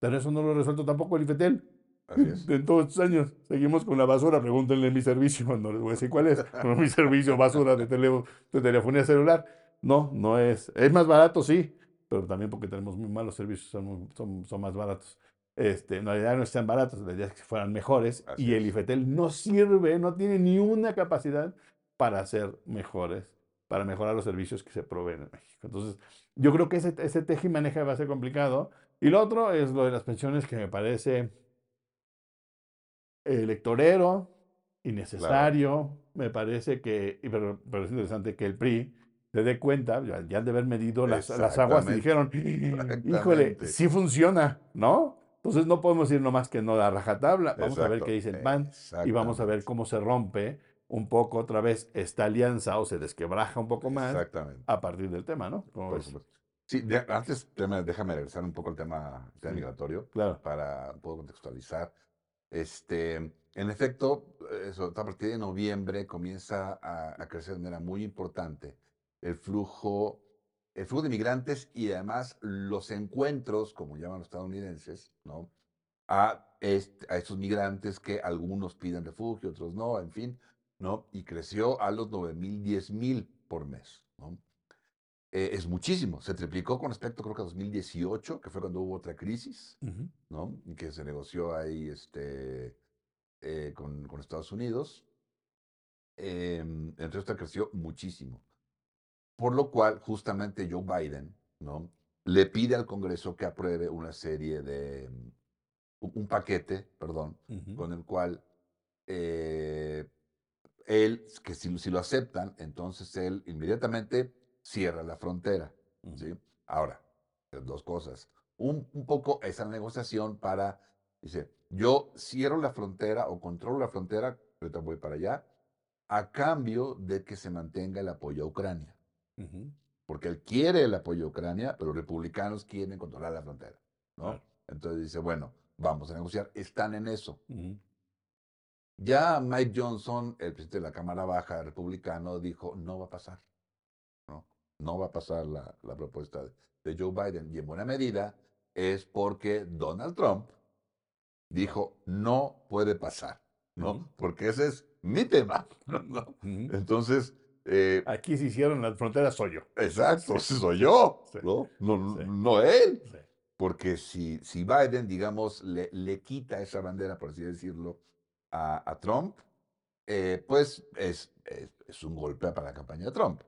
Pero eso no lo resuelto tampoco el IFETEL. Así es. En todos estos años seguimos con la basura. Pregúntenle mi servicio, no les voy a decir cuál es. Mi servicio basura de, tele- de telefonía celular. No, no es. Es más barato, sí, pero también porque tenemos muy malos servicios, son, son, son más baratos. Este, en realidad no están baratos, la idea es que fueran mejores. Así y el. IFETEL no sirve, no tiene ni una capacidad para ser mejores, para mejorar los servicios que se proveen en México. Entonces, yo creo que ese, ese teje y maneja va a ser complicado. Y lo otro es lo de las pensiones que me parece electorero, innecesario. Me parece que, pero, pero es interesante que el PRI se dé cuenta, ya, ya han de haber medido las, las aguas y dijeron, híjole, sí funciona, ¿no? Entonces no podemos ir nomás que no da rajatabla. Vamos a ver Exacto. qué dice el PAN y vamos a ver cómo se rompe un poco otra vez esta alianza o se desquebraja un poco más Exactamente. a partir del tema, ¿no? Sí, de- antes déjame, regresar un poco al tema, Sí. migratorio Claro. para poco contextualizar. Este, en efecto, eso, a partir de noviembre comienza a, a crecer de manera muy importante el flujo, el flujo de migrantes y además los encuentros, como llaman los estadounidenses, ¿no? a, est- a estos migrantes que algunos piden refugio, otros no, en fin, ¿no? Y creció a los 9 mil, 10 mil por mes, ¿no? Eh, es muchísimo, se triplicó con respecto creo que a 2018, que fue cuando hubo otra crisis. ¿no? Y que se negoció ahí este, eh, con, con Estados Unidos. Em, entonces esto creció muchísimo. Por lo cual, justamente Joe Biden, ¿no? Le pide al Congreso que apruebe una serie de, mm, un paquete, perdón, con el cual eh, él, que si, si lo aceptan, entonces él inmediatamente cierra la frontera. ¿sí? Ahora, eh, dos cosas. Un, un poco esa negociación para, dice, yo cierro la frontera o controlo la frontera, ahorita voy para allá, a cambio de que se mantenga el apoyo a Ucrania. Ujú. Porque él quiere el apoyo a Ucrania, pero los republicanos quieren controlar la frontera. ¿no? Claro. Entonces dice, bueno, vamos a negociar. Están en eso. Ujú. Ya Mike Johnson, el presidente de la Cámara Baja republicano, dijo, no va a pasar. No, no va a pasar la, la propuesta de, Joe Biden. Y en buena medida es porque Donald Trump dijo, no puede pasar. ¿no? Ujú. Porque ese es mi tema. ¿no? Ujú. Entonces, eh, Aquí si hicieron las fronteras soy yo. exacto, ese soy yo, Sí. ¿no? No, Sí. no él. Sí. Porque si, si Biden, digamos, le, le quita esa bandera, por así decirlo, a, a Trump, eh, pues es, es, es un golpe para la campaña de Trump.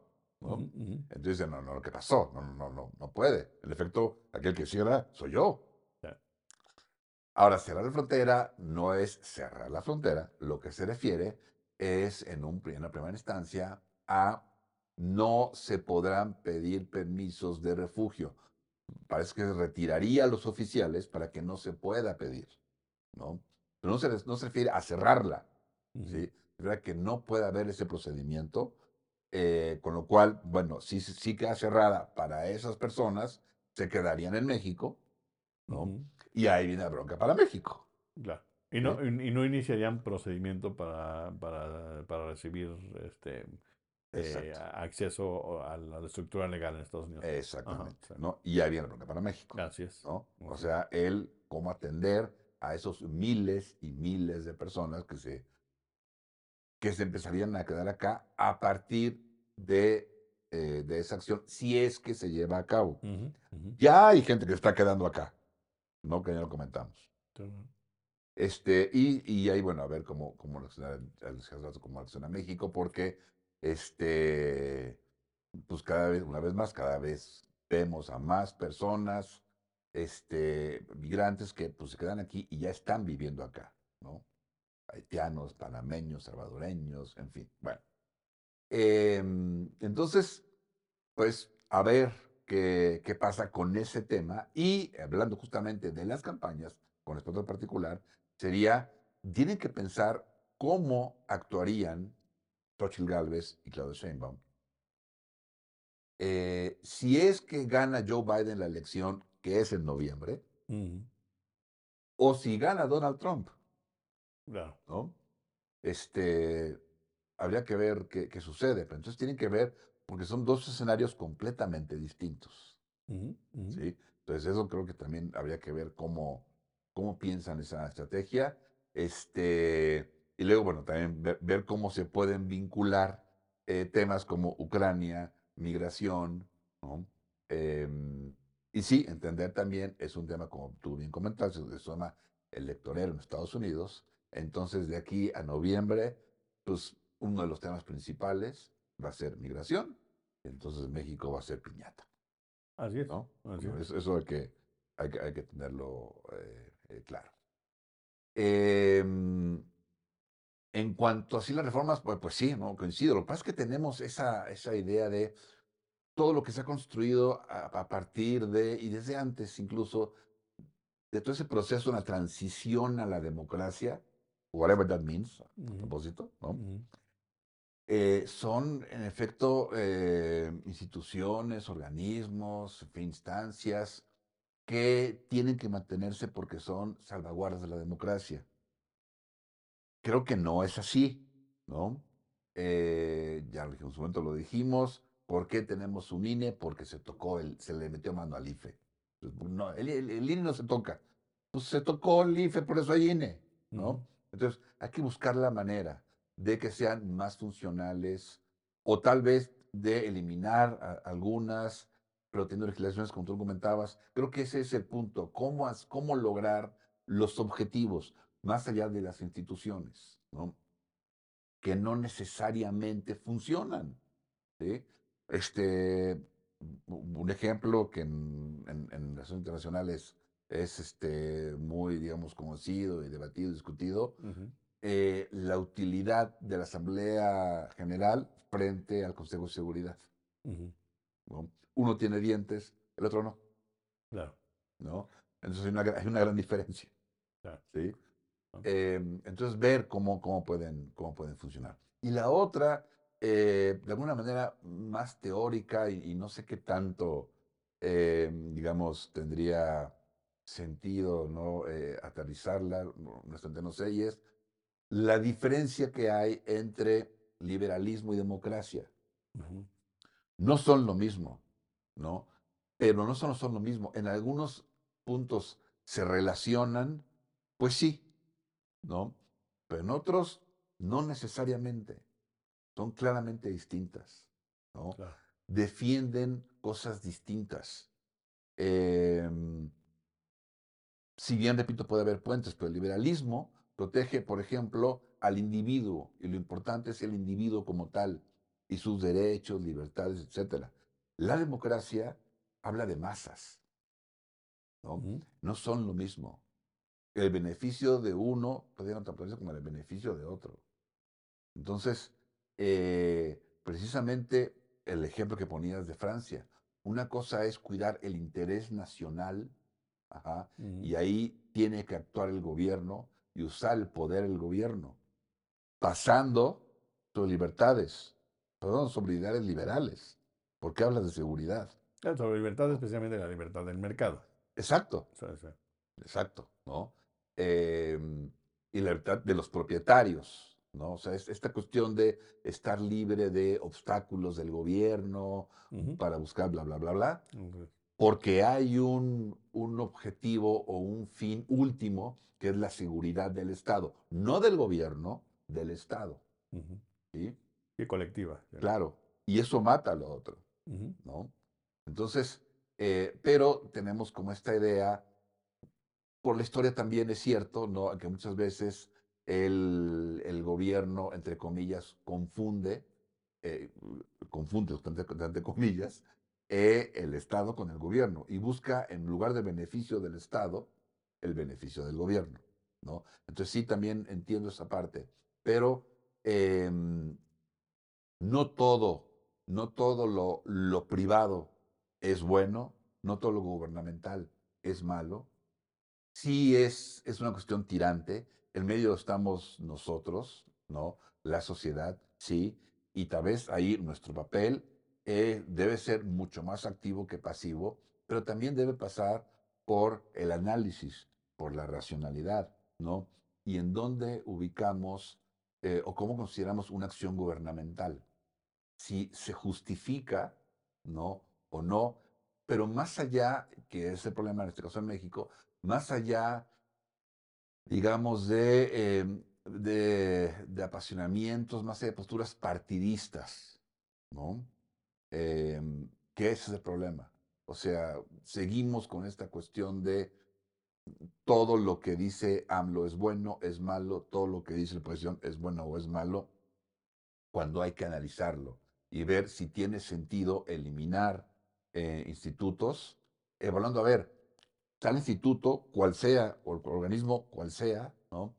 Entonces no, no, ¿qué pasó? No, no, no, no, no puede. En efecto, aquel que cierra soy yo. Sí. Ahora, cerrar la frontera no es cerrar la frontera. Lo que se refiere es, en, un, en una primera instancia, a no se podrán pedir permisos de refugio. Parece que se retiraría a los oficiales para que no se pueda pedir. ¿no? Pero no se, no se refiere a cerrarla. ¿sí? Refiere a que no pueda haber ese procedimiento. eh, con lo cual, bueno, si sí, sí queda cerrada para esas personas, se quedarían en México, ¿no? Ujú. Y ahí viene la bronca para México. Claro. Y no, y y no iniciarían procedimiento para, para, para recibir este eh, acceso a la estructura legal en Estados Unidos. Exactamente. sí. ¿no? Y ahí viene bronca para México. Así es. ¿no? O sea, él, cómo atender a esos miles y miles de personas que se, que se empezarían a quedar acá a partir de eh, de esa acción si es que se lleva a cabo. Ujú, ujú. Ya hay gente que está quedando acá, ¿no? Que ya lo comentamos. Este, y, y ahí, bueno, a ver cómo, cómo reacciona, el- cómo reacciona México, porque, este, pues cada vez, una vez más, cada vez vemos a más personas, este, migrantes que pues se quedan aquí y ya están viviendo acá, ¿no? Haitianos, panameños, salvadoreños, en fin, bueno. Em, entonces, pues, a ver qué, qué pasa con ese tema. Y hablando justamente de las campañas, con respecto al particular, sería, tienen que pensar cómo actuarían Xochitl Gálvez y Claudio Sheinbaum eh, si es que gana Joe Biden la elección, que es en noviembre, o si gana Donald Trump, Claro. ¿no? Este, habría que ver qué, qué sucede, pero entonces tienen que ver, porque son dos escenarios completamente distintos. ¿sí? Entonces eso creo que también habría que ver cómo, cómo piensan esa estrategia. Este, y luego, bueno, también ver, ver cómo se pueden vincular eh, temas como Ucrania, migración, ¿no? Em, y sí, entender también, es un tema, como tú bien comentaste, se llama electorero en Estados Unidos. Entonces, de aquí a noviembre, pues uno de los temas principales va a ser migración. Entonces, México va a ser piñata. Así es. ¿no? Así Bueno, es. Eso, eso hay, que, hay, que, hay que tenerlo eh, eh, claro. Em, en cuanto a sí las reformas, pues, pues sí, ¿no? coincido. Lo que pasa es que tenemos esa, esa idea de todo lo que se ha construido a, a partir de, y desde antes incluso, de todo ese proceso, una transición a la democracia, whatever that means, a Ujú, propósito, ¿no? Eh, son, en efecto, eh, instituciones, organismos, instancias que tienen que mantenerse porque son salvaguardas de la democracia. Creo que no es así, ¿no? Eh, ya en su momento lo dijimos. ¿Por qué tenemos un INE? Porque se tocó, el, se le metió mano al IFE. Pues, No, el, el- el INE no se toca. Pues se tocó el IFE, por eso hay INE, ¿no? Entonces, hay que buscar la manera de que sean más funcionales o tal vez de eliminar a- algunas, pero teniendo legislaciones como tú comentabas. Creo que ese es el punto. ¿Cómo, cómo lograr los objetivos más allá de las instituciones, ¿no? que no necesariamente funcionan? ¿sí? Este, un ejemplo que en, en, en relaciones internacionales es este, muy, digamos, conocido y debatido discutido, Ujú. eh, la utilidad de la Asamblea General frente al Consejo de Seguridad. Ujú. ¿no? Uno tiene dientes, el otro no. Claro. ¿no? Entonces hay una, hay una gran diferencia. Claro. ¿sí? Eh, entonces ver cómo, cómo, pueden, cómo pueden funcionar. Y la otra, eh, de alguna manera más teórica y, y no sé qué tanto, eh, digamos, tendría sentido no Eh, aterrizarla, no, no sé, y es la diferencia que hay entre liberalismo y democracia. Ujú. No son lo mismo, ¿no? Pero no solo son lo mismo. En algunos puntos se relacionan, pues sí, ¿no? Pero en otros no necesariamente. Son claramente distintas, ¿no? Claro. Defienden cosas distintas. Em, si bien, repito, puede haber puentes, pero el liberalismo protege, por ejemplo, al individuo, y lo importante es el individuo como tal, y sus derechos, libertades, etc. La democracia habla de masas. No son lo mismo. El beneficio de uno puede interpretarse como el beneficio de otro. Entonces, eh, precisamente el ejemplo que ponías de Francia, una cosa es cuidar el interés nacional, ajá, y ahí tiene que actuar el gobierno y usar el poder el gobierno, pasando sobre libertades, perdón, sobre ideales liberales, porque hablas de seguridad. Claro, sobre libertad, especialmente la libertad del mercado. Exacto, exacto, ¿no? Em, y la libertad de los propietarios, ¿no? O sea, es esta cuestión de estar libre de obstáculos del gobierno ujú. para buscar bla, bla, bla, bla, porque hay un, un objetivo o un fin último que es la seguridad del Estado, no del gobierno, del Estado, Ujú. ¿sí? Y colectiva. ya. Claro. y eso mata a lo otro. ¿no? Entonces, eh, pero tenemos como esta idea, por la historia también es cierto, ¿no? Que muchas veces el, gobierno, entre comillas, confunde, eh, confunde, entre, comillas, eh, el Estado con el gobierno y busca, en lugar de beneficio del Estado, el beneficio del gobierno, ¿no? Entonces sí, también entiendo esa parte, pero em, no todo, no todo lo privado es bueno, no todo lo gubernamental es malo. Sí es, es una cuestión tirante. En medio estamos nosotros, ¿no? La sociedad, sí. Y tal vez ahí nuestro papel eh, debe ser mucho más activo que pasivo, pero también debe pasar por el análisis, por la racionalidad, ¿no? Y en dónde ubicamos eh, o cómo consideramos una acción gubernamental si se justifica, ¿no? O no, pero más allá, que es el problema en este caso en México, más allá, digamos, de, em, de, de apasionamientos, más allá de posturas partidistas, ¿no? Em, que ese es el problema. O sea, seguimos con esta cuestión de todo lo que dice AMLO es bueno, es malo, todo lo que dice la oposición es bueno o es malo, cuando hay que analizarlo y ver si tiene sentido eliminar eh, institutos, evaluando a ver, tal instituto, cual sea, o el organismo, cual sea, ¿no?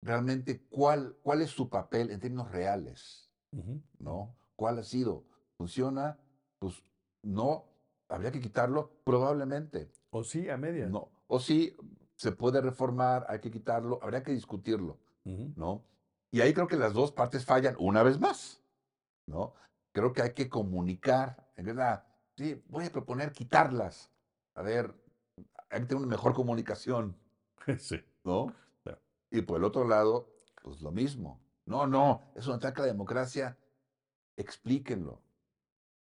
Realmente, ¿cuál, cuál es su papel en términos reales? Ujú. ¿No? ¿Cuál ha sido? ¿Funciona? Pues no, habría que quitarlo, probablemente. O sí, a medias. No. O sí, se puede reformar, hay que quitarlo, habría que discutirlo, Ujú. ¿no? Y ahí creo que las dos partes fallan una vez más, ¿no? Creo que hay que comunicar, en verdad, sí, voy a proponer quitarlas. A ver, hay que tener una mejor comunicación, Sí. ¿no? Claro. Y por el otro lado, pues lo mismo. No, no, es un ataque a la democracia. Explíquenlo,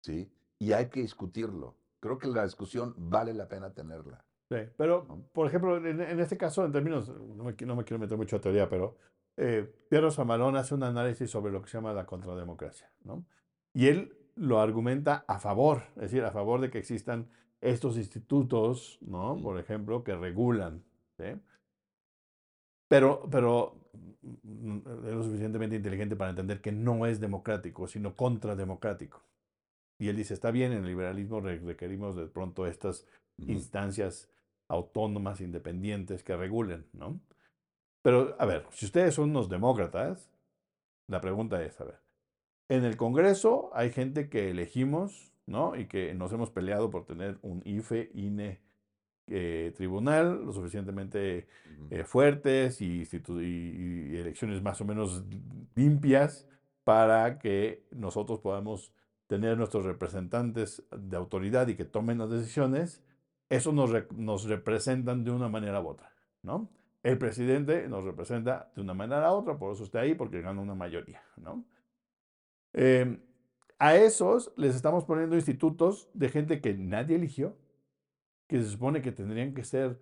¿sí? Y hay que discutirlo. Creo que la discusión vale la pena tenerla. Sí, pero, ¿no? por ejemplo, en, en este caso, en términos, no me, no me quiero meter mucho a teoría, pero eh, Piero Samalón hace un análisis sobre lo que se llama la contrademocracia, ¿no? Y él lo argumenta a favor, es decir, a favor de que existan estos institutos, ¿no? Mm. Por ejemplo, que regulan, ¿sí? Pero, pero mm, es lo suficientemente inteligente para entender que no es democrático, sino contrademocrático. Y él dice, está bien, en el liberalismo re- requerimos de pronto estas instancias autónomas, independientes que regulen, ¿no? Pero, a ver, si ustedes son unos demócratas, la pregunta es, a ver, en el Congreso hay gente que elegimos, ¿no? Y que nos hemos peleado por tener un IFE, INE, eh, tribunal lo suficientemente eh, fuertes y, institu- y- y elecciones más o menos limpias para que nosotros podamos tener nuestros representantes de autoridad y que tomen las decisiones, eso nos, re- nos representan de una manera u otra, ¿no? El presidente nos representa de una manera u otra, por eso está ahí, porque gana una mayoría, ¿no? Eh, a esos les estamos poniendo institutos de gente que nadie eligió, que se supone que tendrían que ser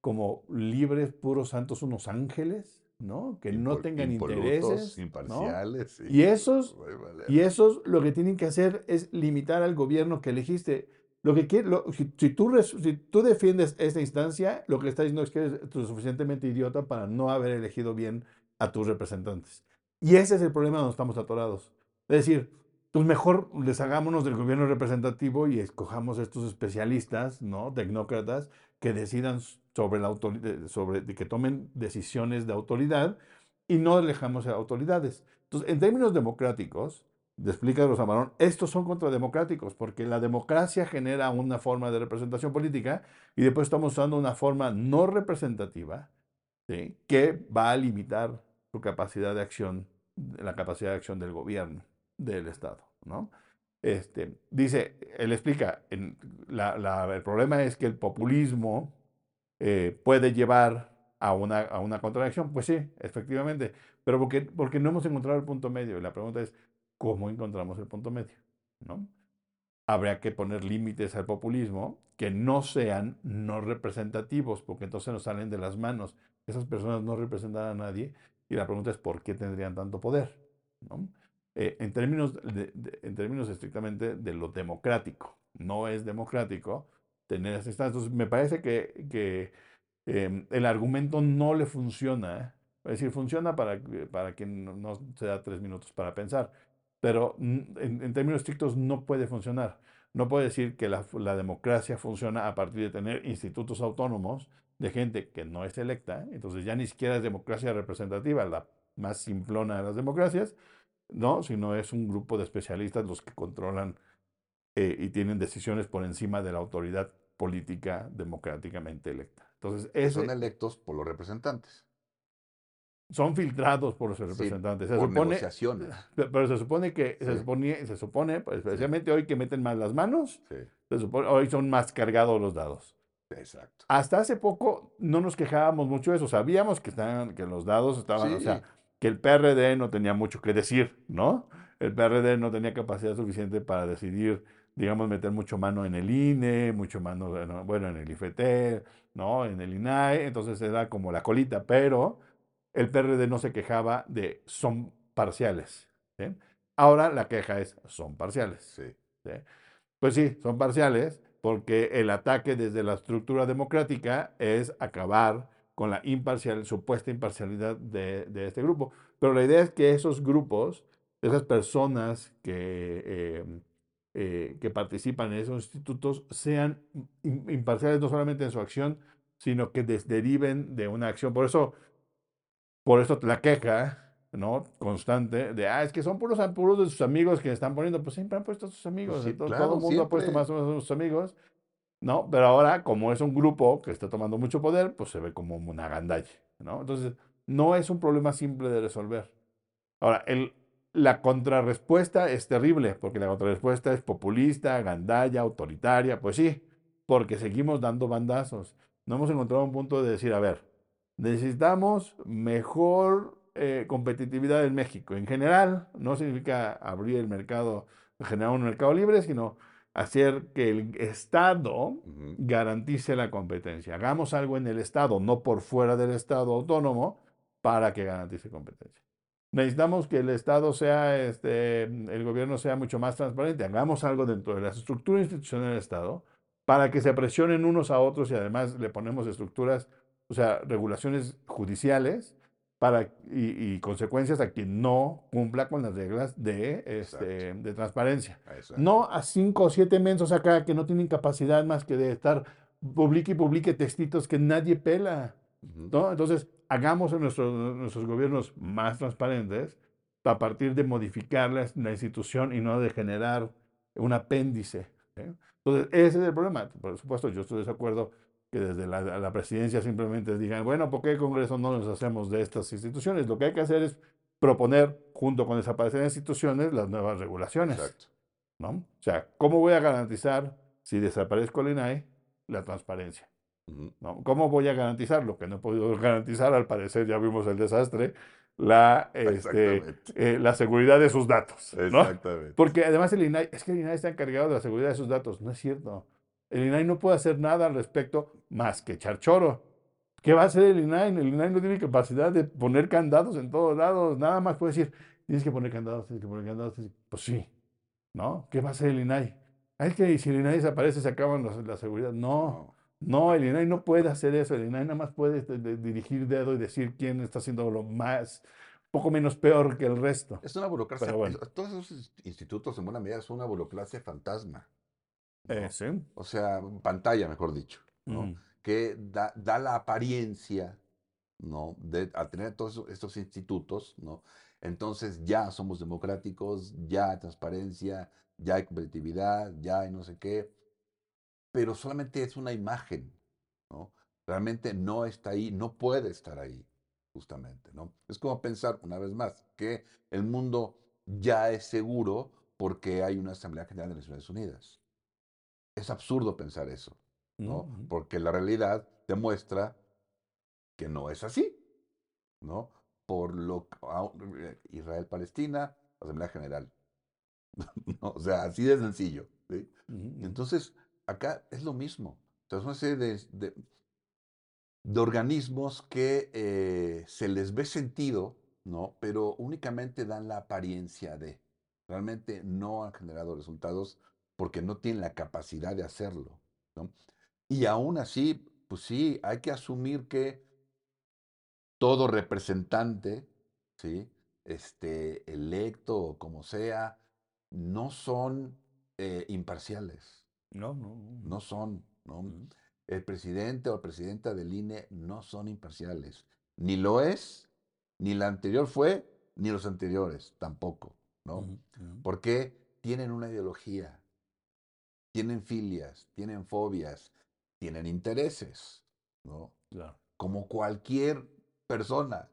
como libres, puros santos, unos ángeles, ¿no? Que no Impol- tengan impolutos, intereses, ¿no? imparciales. sí. Y esos- Ay, vale. Y esos lo que tienen que hacer es limitar al gobierno que elegiste. Lo que quiere, lo- si, si tú, res- si tú defiendes esta instancia, lo que está diciendo es que eres suficientemente idiota para no haber elegido bien a tus representantes. Y ese es el problema donde estamos atorados. Es decir, pues mejor deshagámonos del gobierno representativo y escojamos estos especialistas, ¿no? Tecnócratas que decidan sobre la autoridad, sobre que tomen decisiones de autoridad y no dejamos a autoridades. Entonces, en términos democráticos, de explica Rosa Marón, estos son contrademocráticos porque la democracia genera una forma de representación política y después estamos usando una forma no representativa que va a limitar su capacidad de acción, la capacidad de acción del gobierno, del Estado, ¿no? Este, dice, él explica, el problema es que el populismo eh, puede llevar a una, a una contradicción. Pues sí, efectivamente, pero porque, porque no hemos encontrado el punto medio. Y la pregunta es, ¿cómo encontramos el punto medio? ¿No? Habría que poner límites al populismo que no sean no representativos, porque entonces nos salen de las manos. Esas personas no representan a nadie y la pregunta es, ¿por qué tendrían tanto poder? Eh, en, términos de- de- en términos estrictamente de lo democrático. No es democrático tener esas instancias. Entonces, me parece que, que, em, el argumento no le funciona. ¿eh? Es decir, funciona para, para quien no, no se da tres minutos para pensar, pero en, en términos estrictos no puede funcionar. No puede decir que la, la democracia funciona a partir de tener institutos autónomos de gente que no es electa, entonces ya ni siquiera es democracia representativa, la más simplona de las democracias, ¿no? Sino es un grupo de especialistas los que controlan eh, y tienen decisiones por encima de la autoridad política democráticamente electa. Entonces, Son ese, electos por los representantes. son filtrados por los Sí, representantes. Se por supone, negociaciones. Pero se supone que, se Sí. supone, se supone, pues, especialmente hoy que meten más las manos, Sí, se supone, hoy son más cargados los dados. exacto. Hasta hace poco no nos quejábamos mucho de eso. Sabíamos que, estaban, que los dados estaban, o Sí. sea, que el PRD no tenía mucho que decir, ¿no? El PRD no tenía capacidad suficiente para decidir, digamos, meter mucho mano en el INE, mucho mano, bueno, en el IFT, ¿no? En el INAE, entonces era como la colita, pero el PRD no se quejaba de son parciales. ¿sí? Ahora la queja es son parciales. Sí. ¿sí? Pues sí, son parciales porque el ataque desde la estructura democrática es acabar con la imparcial, supuesta imparcialidad de, de este grupo. Pero la idea es que esos grupos, esas personas que, eh, eh, que participan en esos institutos, sean im- imparciales no solamente en su acción, sino que deriven de una acción. Por eso, por eso la queja, ¿no? Constante de, ah, es que son puros, puros de sus amigos que están poniendo, pues siempre han puesto a sus amigos, sí, entonces, claro, todo el mundo ha puesto siempre. más o menos a sus amigos, ¿no? Pero ahora, como es un grupo que está tomando mucho poder, pues se ve como una gandalla, ¿no? Entonces, no es un problema simple de resolver. Ahora, la contrarrespuesta es terrible, porque la contrarrespuesta es populista, gandalla, autoritaria, pues sí, porque seguimos dando bandazos. No hemos encontrado un punto de decir, a ver, necesitamos mejor eh, competitividad en México. En general, no significa abrir el mercado, generar un mercado libre, sino hacer que el Estado garantice la competencia. Hagamos algo en el Estado, no por fuera del Estado autónomo, para que garantice competencia. Necesitamos que el Estado sea, este, el gobierno sea mucho más transparente. Hagamos algo dentro de la estructura institucional del Estado para que se presionen unos a otros y además le ponemos estructuras, o sea, regulaciones judiciales para, y, y consecuencias a quien no cumpla con las reglas de, este, de transparencia. Eso. No a cinco o siete mensos acá que no tienen capacidad más que de estar publique y publique textitos que nadie pela. ¿no? Entonces, hagamos en nuestros, nuestros gobiernos más transparentes a partir de modificar la, la institución y no de generar un apéndice. ¿eh? Entonces, ese es el problema. Por supuesto, yo estoy de desacuerdo que desde la, la presidencia simplemente digan, bueno, ¿por qué el Congreso no nos hacemos de estas instituciones? Lo que hay que hacer es proponer, junto con desaparecer instituciones, las nuevas regulaciones. Exacto. ¿no? O sea, ¿cómo voy a garantizar, si desaparezco el INAI, la transparencia? ¿no? ¿Cómo voy a garantizar lo que no he podido garantizar? Al parecer ya vimos el desastre, la, este, eh, la seguridad de sus datos. ¿no? Exactamente. Porque además el INAI, es que el INAI está encargado de la seguridad de sus datos. No es cierto. El INAI no puede hacer nada al respecto más que echar choro. ¿Qué va a hacer el INAI? El INAI no tiene capacidad de poner candados en todos lados. Nada más puede decir, tienes que poner candados, tienes que poner candados. tienes que-". Pues sí. ¿No? ¿Qué va a hacer el INAI? Es que si el INAI desaparece, se acaban los- la seguridad. No. No. El INAI no puede hacer eso. El INAI nada más puede este, de- dirigir dedo y decir quién está haciendo lo más, poco menos peor que el resto. Es una burocracia. Bueno. Todos esos ins- institutos, en buena medida, son una burocracia fantasma. ¿No? Eh, sí. O sea, pantalla, mejor dicho. ¿no? Mm. que da, da la apariencia, ¿no? De, al tener todos estos institutos, ¿no? Entonces ya somos democráticos, ya hay transparencia, ya hay competitividad, ya hay no sé qué, pero solamente es una imagen, ¿no? Realmente no está ahí, no puede estar ahí, justamente, ¿no? Es como pensar, una vez más, que el mundo ya es seguro porque hay una Asamblea General de Naciones Unidas. Es absurdo pensar eso. ¿no? Porque la realidad demuestra que no es así, ¿no? Por lo que- a- Israel-Palestina, Asamblea General. ¿no? O sea, así de sencillo. ¿sí? Entonces, acá es lo mismo. O sea, es una serie de, de- de organismos que eh, se les ve sentido, ¿no? Pero únicamente dan la apariencia de, realmente no han generado resultados porque no tienen la capacidad de hacerlo, ¿no? Y aún así, pues sí, hay que asumir que todo representante, ¿sí? Este, electo o como sea, no son eh, imparciales, No, no, no. no son, ¿no? El presidente o presidenta del INE no son imparciales, ni lo es, ni la anterior fue, ni los anteriores tampoco, ¿no? Porque tienen una ideología, tienen filias, tienen fobias, tienen intereses, ¿no? Claro. Como cualquier persona.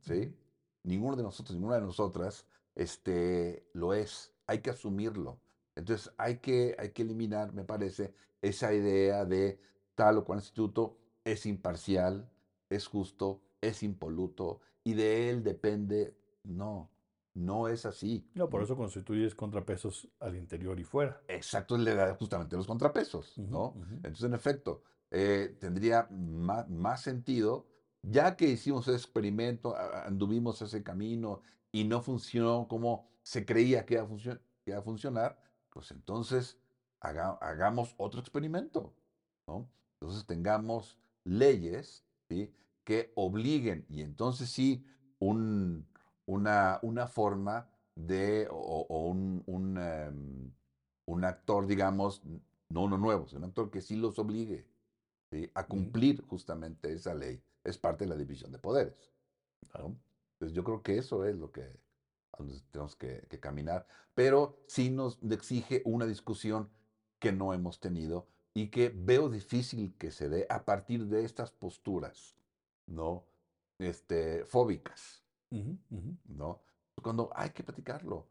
¿sí? Ninguno de nosotros, ninguna de nosotras, este, lo es. Hay que asumirlo. Entonces, hay que, hay que eliminar, me parece, esa idea de tal o cual instituto es imparcial, es justo, es impoluto y de él depende. No, no es así. No, por eso constituyes contrapesos al interior y fuera. Exacto, le da justamente los contrapesos, ¿no? Entonces, en efecto, eh, tendría ma- más, sentido, ya que hicimos ese experimento, anduvimos ese camino y no funcionó como se creía que iba a, funcio- que iba a funcionar, pues entonces haga- hagamos otro experimento, ¿no? Entonces tengamos leyes, ¿sí? que obliguen, y entonces sí, un, una, una forma de, o, o un, un, em, un actor, digamos, no uno nuevo, sino un actor que sí los obligue ¿sí? a cumplir justamente esa ley. Es parte de la división de poderes. Entonces yo creo que eso es lo que tenemos que, que caminar, pero sí nos exige una discusión que no hemos tenido y que veo difícil que se dé a partir de estas posturas, ¿no? Este, fóbicas, ¿no? Cuando hay que platicarlo.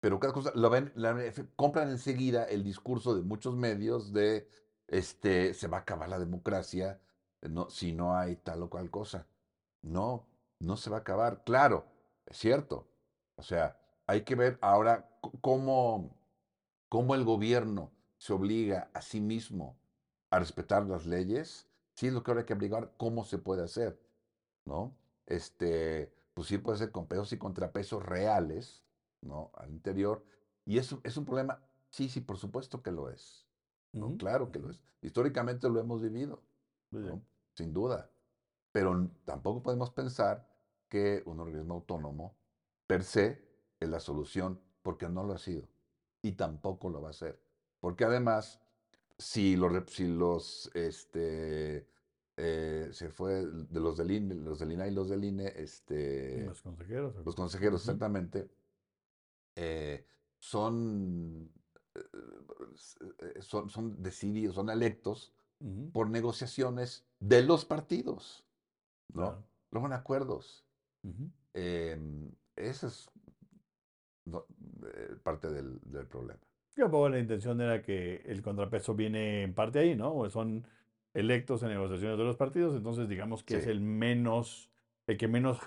Pero cada cosa, lo ven, la- compran enseguida el discurso de muchos medios de, este, se va a acabar la democracia no, si no hay tal o cual cosa. No, no se va a acabar. Claro, es cierto. O sea, hay que ver ahora cómo, cómo el gobierno se obliga a sí mismo a respetar las leyes. Sí es lo que ahora hay que averiguar cómo se puede hacer, ¿no? Este, pues sí puede ser con pesos y contrapesos reales, ¿no? Al interior. Y eso es un problema, sí, sí, por supuesto que lo es, Claro que lo es. Históricamente lo hemos vivido. Sin duda. Pero tampoco podemos pensar que un organismo autónomo per se es la solución, porque no lo ha sido. Y tampoco lo va a ser. Porque además, si los, si los este, eh, se fue de los del INE, los del INAI y los del INE, este, Los consejeros. los consejeros exactamente, eh, son, eh, eh, son, son decididos, son electos Ujú, por negociaciones de los partidos, ¿no? claro. Luego en acuerdos. Ujú. Em, esa es no, eh, parte del, del problema. Y un poco la intención era que el contrapeso viene en parte ahí, ¿no? O Son electos en negociaciones de los partidos, entonces digamos que es el menos, el que menos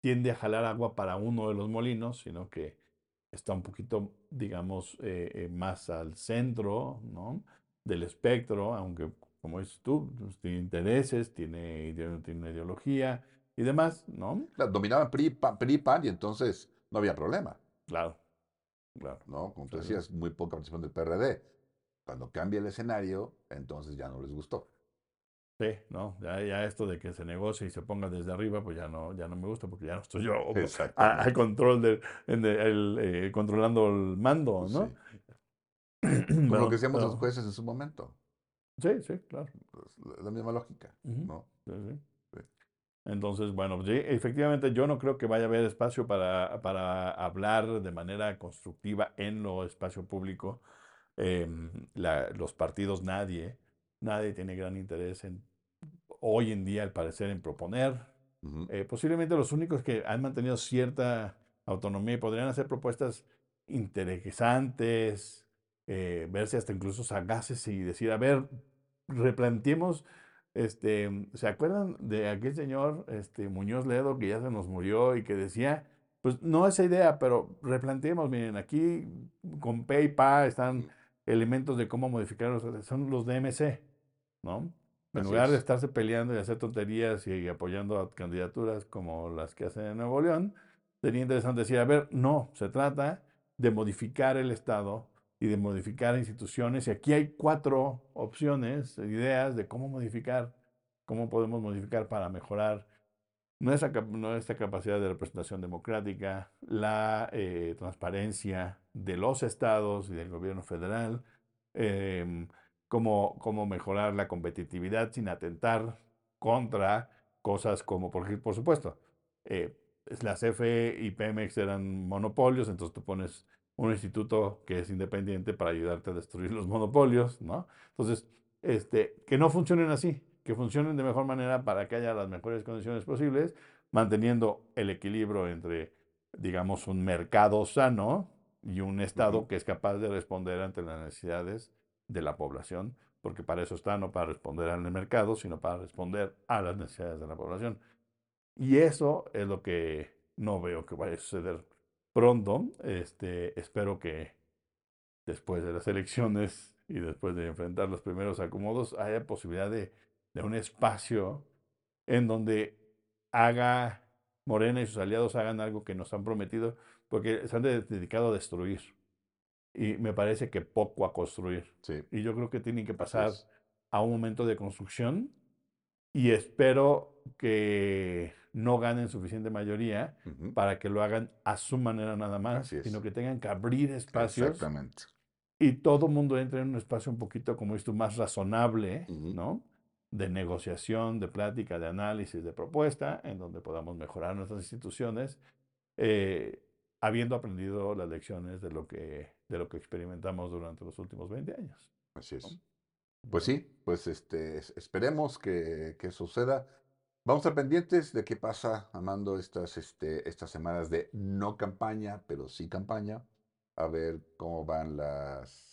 tiende a jalar agua para uno de los molinos, sino que está un poquito, digamos, eh, eh, más al centro, ¿no? Del espectro, aunque, como dices tú, pues, tiene intereses, tiene, una ideología y demás, ¿no? Claro, dominaban PRI, PAN, PRI, PAN, y entonces no había problema, Claro, claro. ¿no? Como tú decías, muy poca participación del PRD. Cuando cambia el escenario, entonces ya no les gustó. Sí, no, ya, ya esto de que se negocie y se ponga desde arriba, pues ya no, ya no me gusta porque ya no estoy yo al control el- el, eh, controlando el mando, Pues ¿no? sí. Como lo que decíamos los jueces en su momento. Sí, sí, claro. pues, la- misma lógica. ¿no? Sí, sí. Sí. Entonces, bueno, sí, efectivamente yo no creo que vaya a haber espacio para, para hablar de manera constructiva en lo espacio público. Em, la- los partidos, nadie, nadie tiene gran interés en, hoy en día, al parecer, en proponer. Ujú. Eh, posiblemente los únicos que han mantenido cierta autonomía y podrían hacer propuestas interesantes, eh, verse hasta incluso sagaces y decir, a ver, replanteemos, este, ¿se acuerdan de aquel señor este, Muñoz Ledo que ya se nos murió y que decía, pues no esa idea, pero replanteemos, miren, aquí con P y PA están elementos de cómo modificar los, son los DMC, ¿no? En Así lugar de es. estarse peleando y hacer tonterías y apoyando a candidaturas como las que hacen en Nuevo León, sería interesante decir, a ver, no, se trata de modificar el Estado y de modificar instituciones. Y aquí hay cuatro opciones, ideas de cómo modificar, cómo podemos modificar para mejorar nuestra, nuestra capacidad de representación democrática, la eh, transparencia de los estados y del gobierno federal, em, cómo, cómo mejorar la competitividad sin atentar contra cosas como, por, por supuesto, eh, las CFE y Pemex eran monopolios, entonces tú pones un instituto que es independiente para ayudarte a destruir los monopolios, ¿no? Entonces, este, que no funcionen así, que funcionen de mejor manera para que haya las mejores condiciones posibles, manteniendo el equilibrio entre, digamos, un mercado sano y un Estado que es capaz de responder ante las necesidades de la población, porque para eso está, no para responder al mercado, sino para responder a las necesidades de la población. Y eso es lo que no veo que vaya a suceder pronto. Este, espero que después de las elecciones y después de enfrentar los primeros acomodos haya posibilidad de, de un espacio en donde haga Morena y sus aliados hagan algo que nos han prometido, porque se han dedicado a destruir. Y me parece que poco a construir. Y yo creo que tienen que pasar a un momento de construcción y espero que no ganen suficiente mayoría para que lo hagan a su manera nada más, sino que tengan que abrir espacios. Exactamente. Y todo el mundo entre en un espacio un poquito, como esto, más razonable, ¿no? De negociación, de plática, de análisis, de propuesta, en donde podamos mejorar nuestras instituciones, eh, habiendo aprendido las lecciones de lo, que, de lo que experimentamos durante los últimos 20 años. Así es. Pues sí, pues este, esperemos que, que suceda. Vamos a estar pendientes de qué pasa, Amando, estas, este, estas semanas de no campaña, pero sí campaña. A ver cómo van las,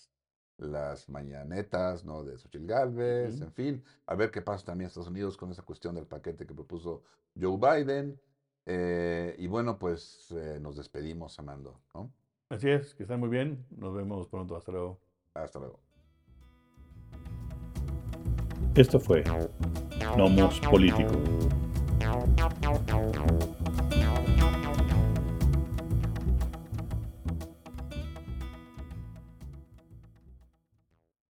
las mañanetas ¿no? de Xochitl Galvez, en fin. A ver qué pasa también en Estados Unidos con esa cuestión del paquete que propuso Joe Biden. Eh, y bueno, pues eh, nos despedimos, Amando. ¿no? Así es, que estén muy bien. Nos vemos pronto. Hasta luego. Hasta luego. Esto fue Nomos Político.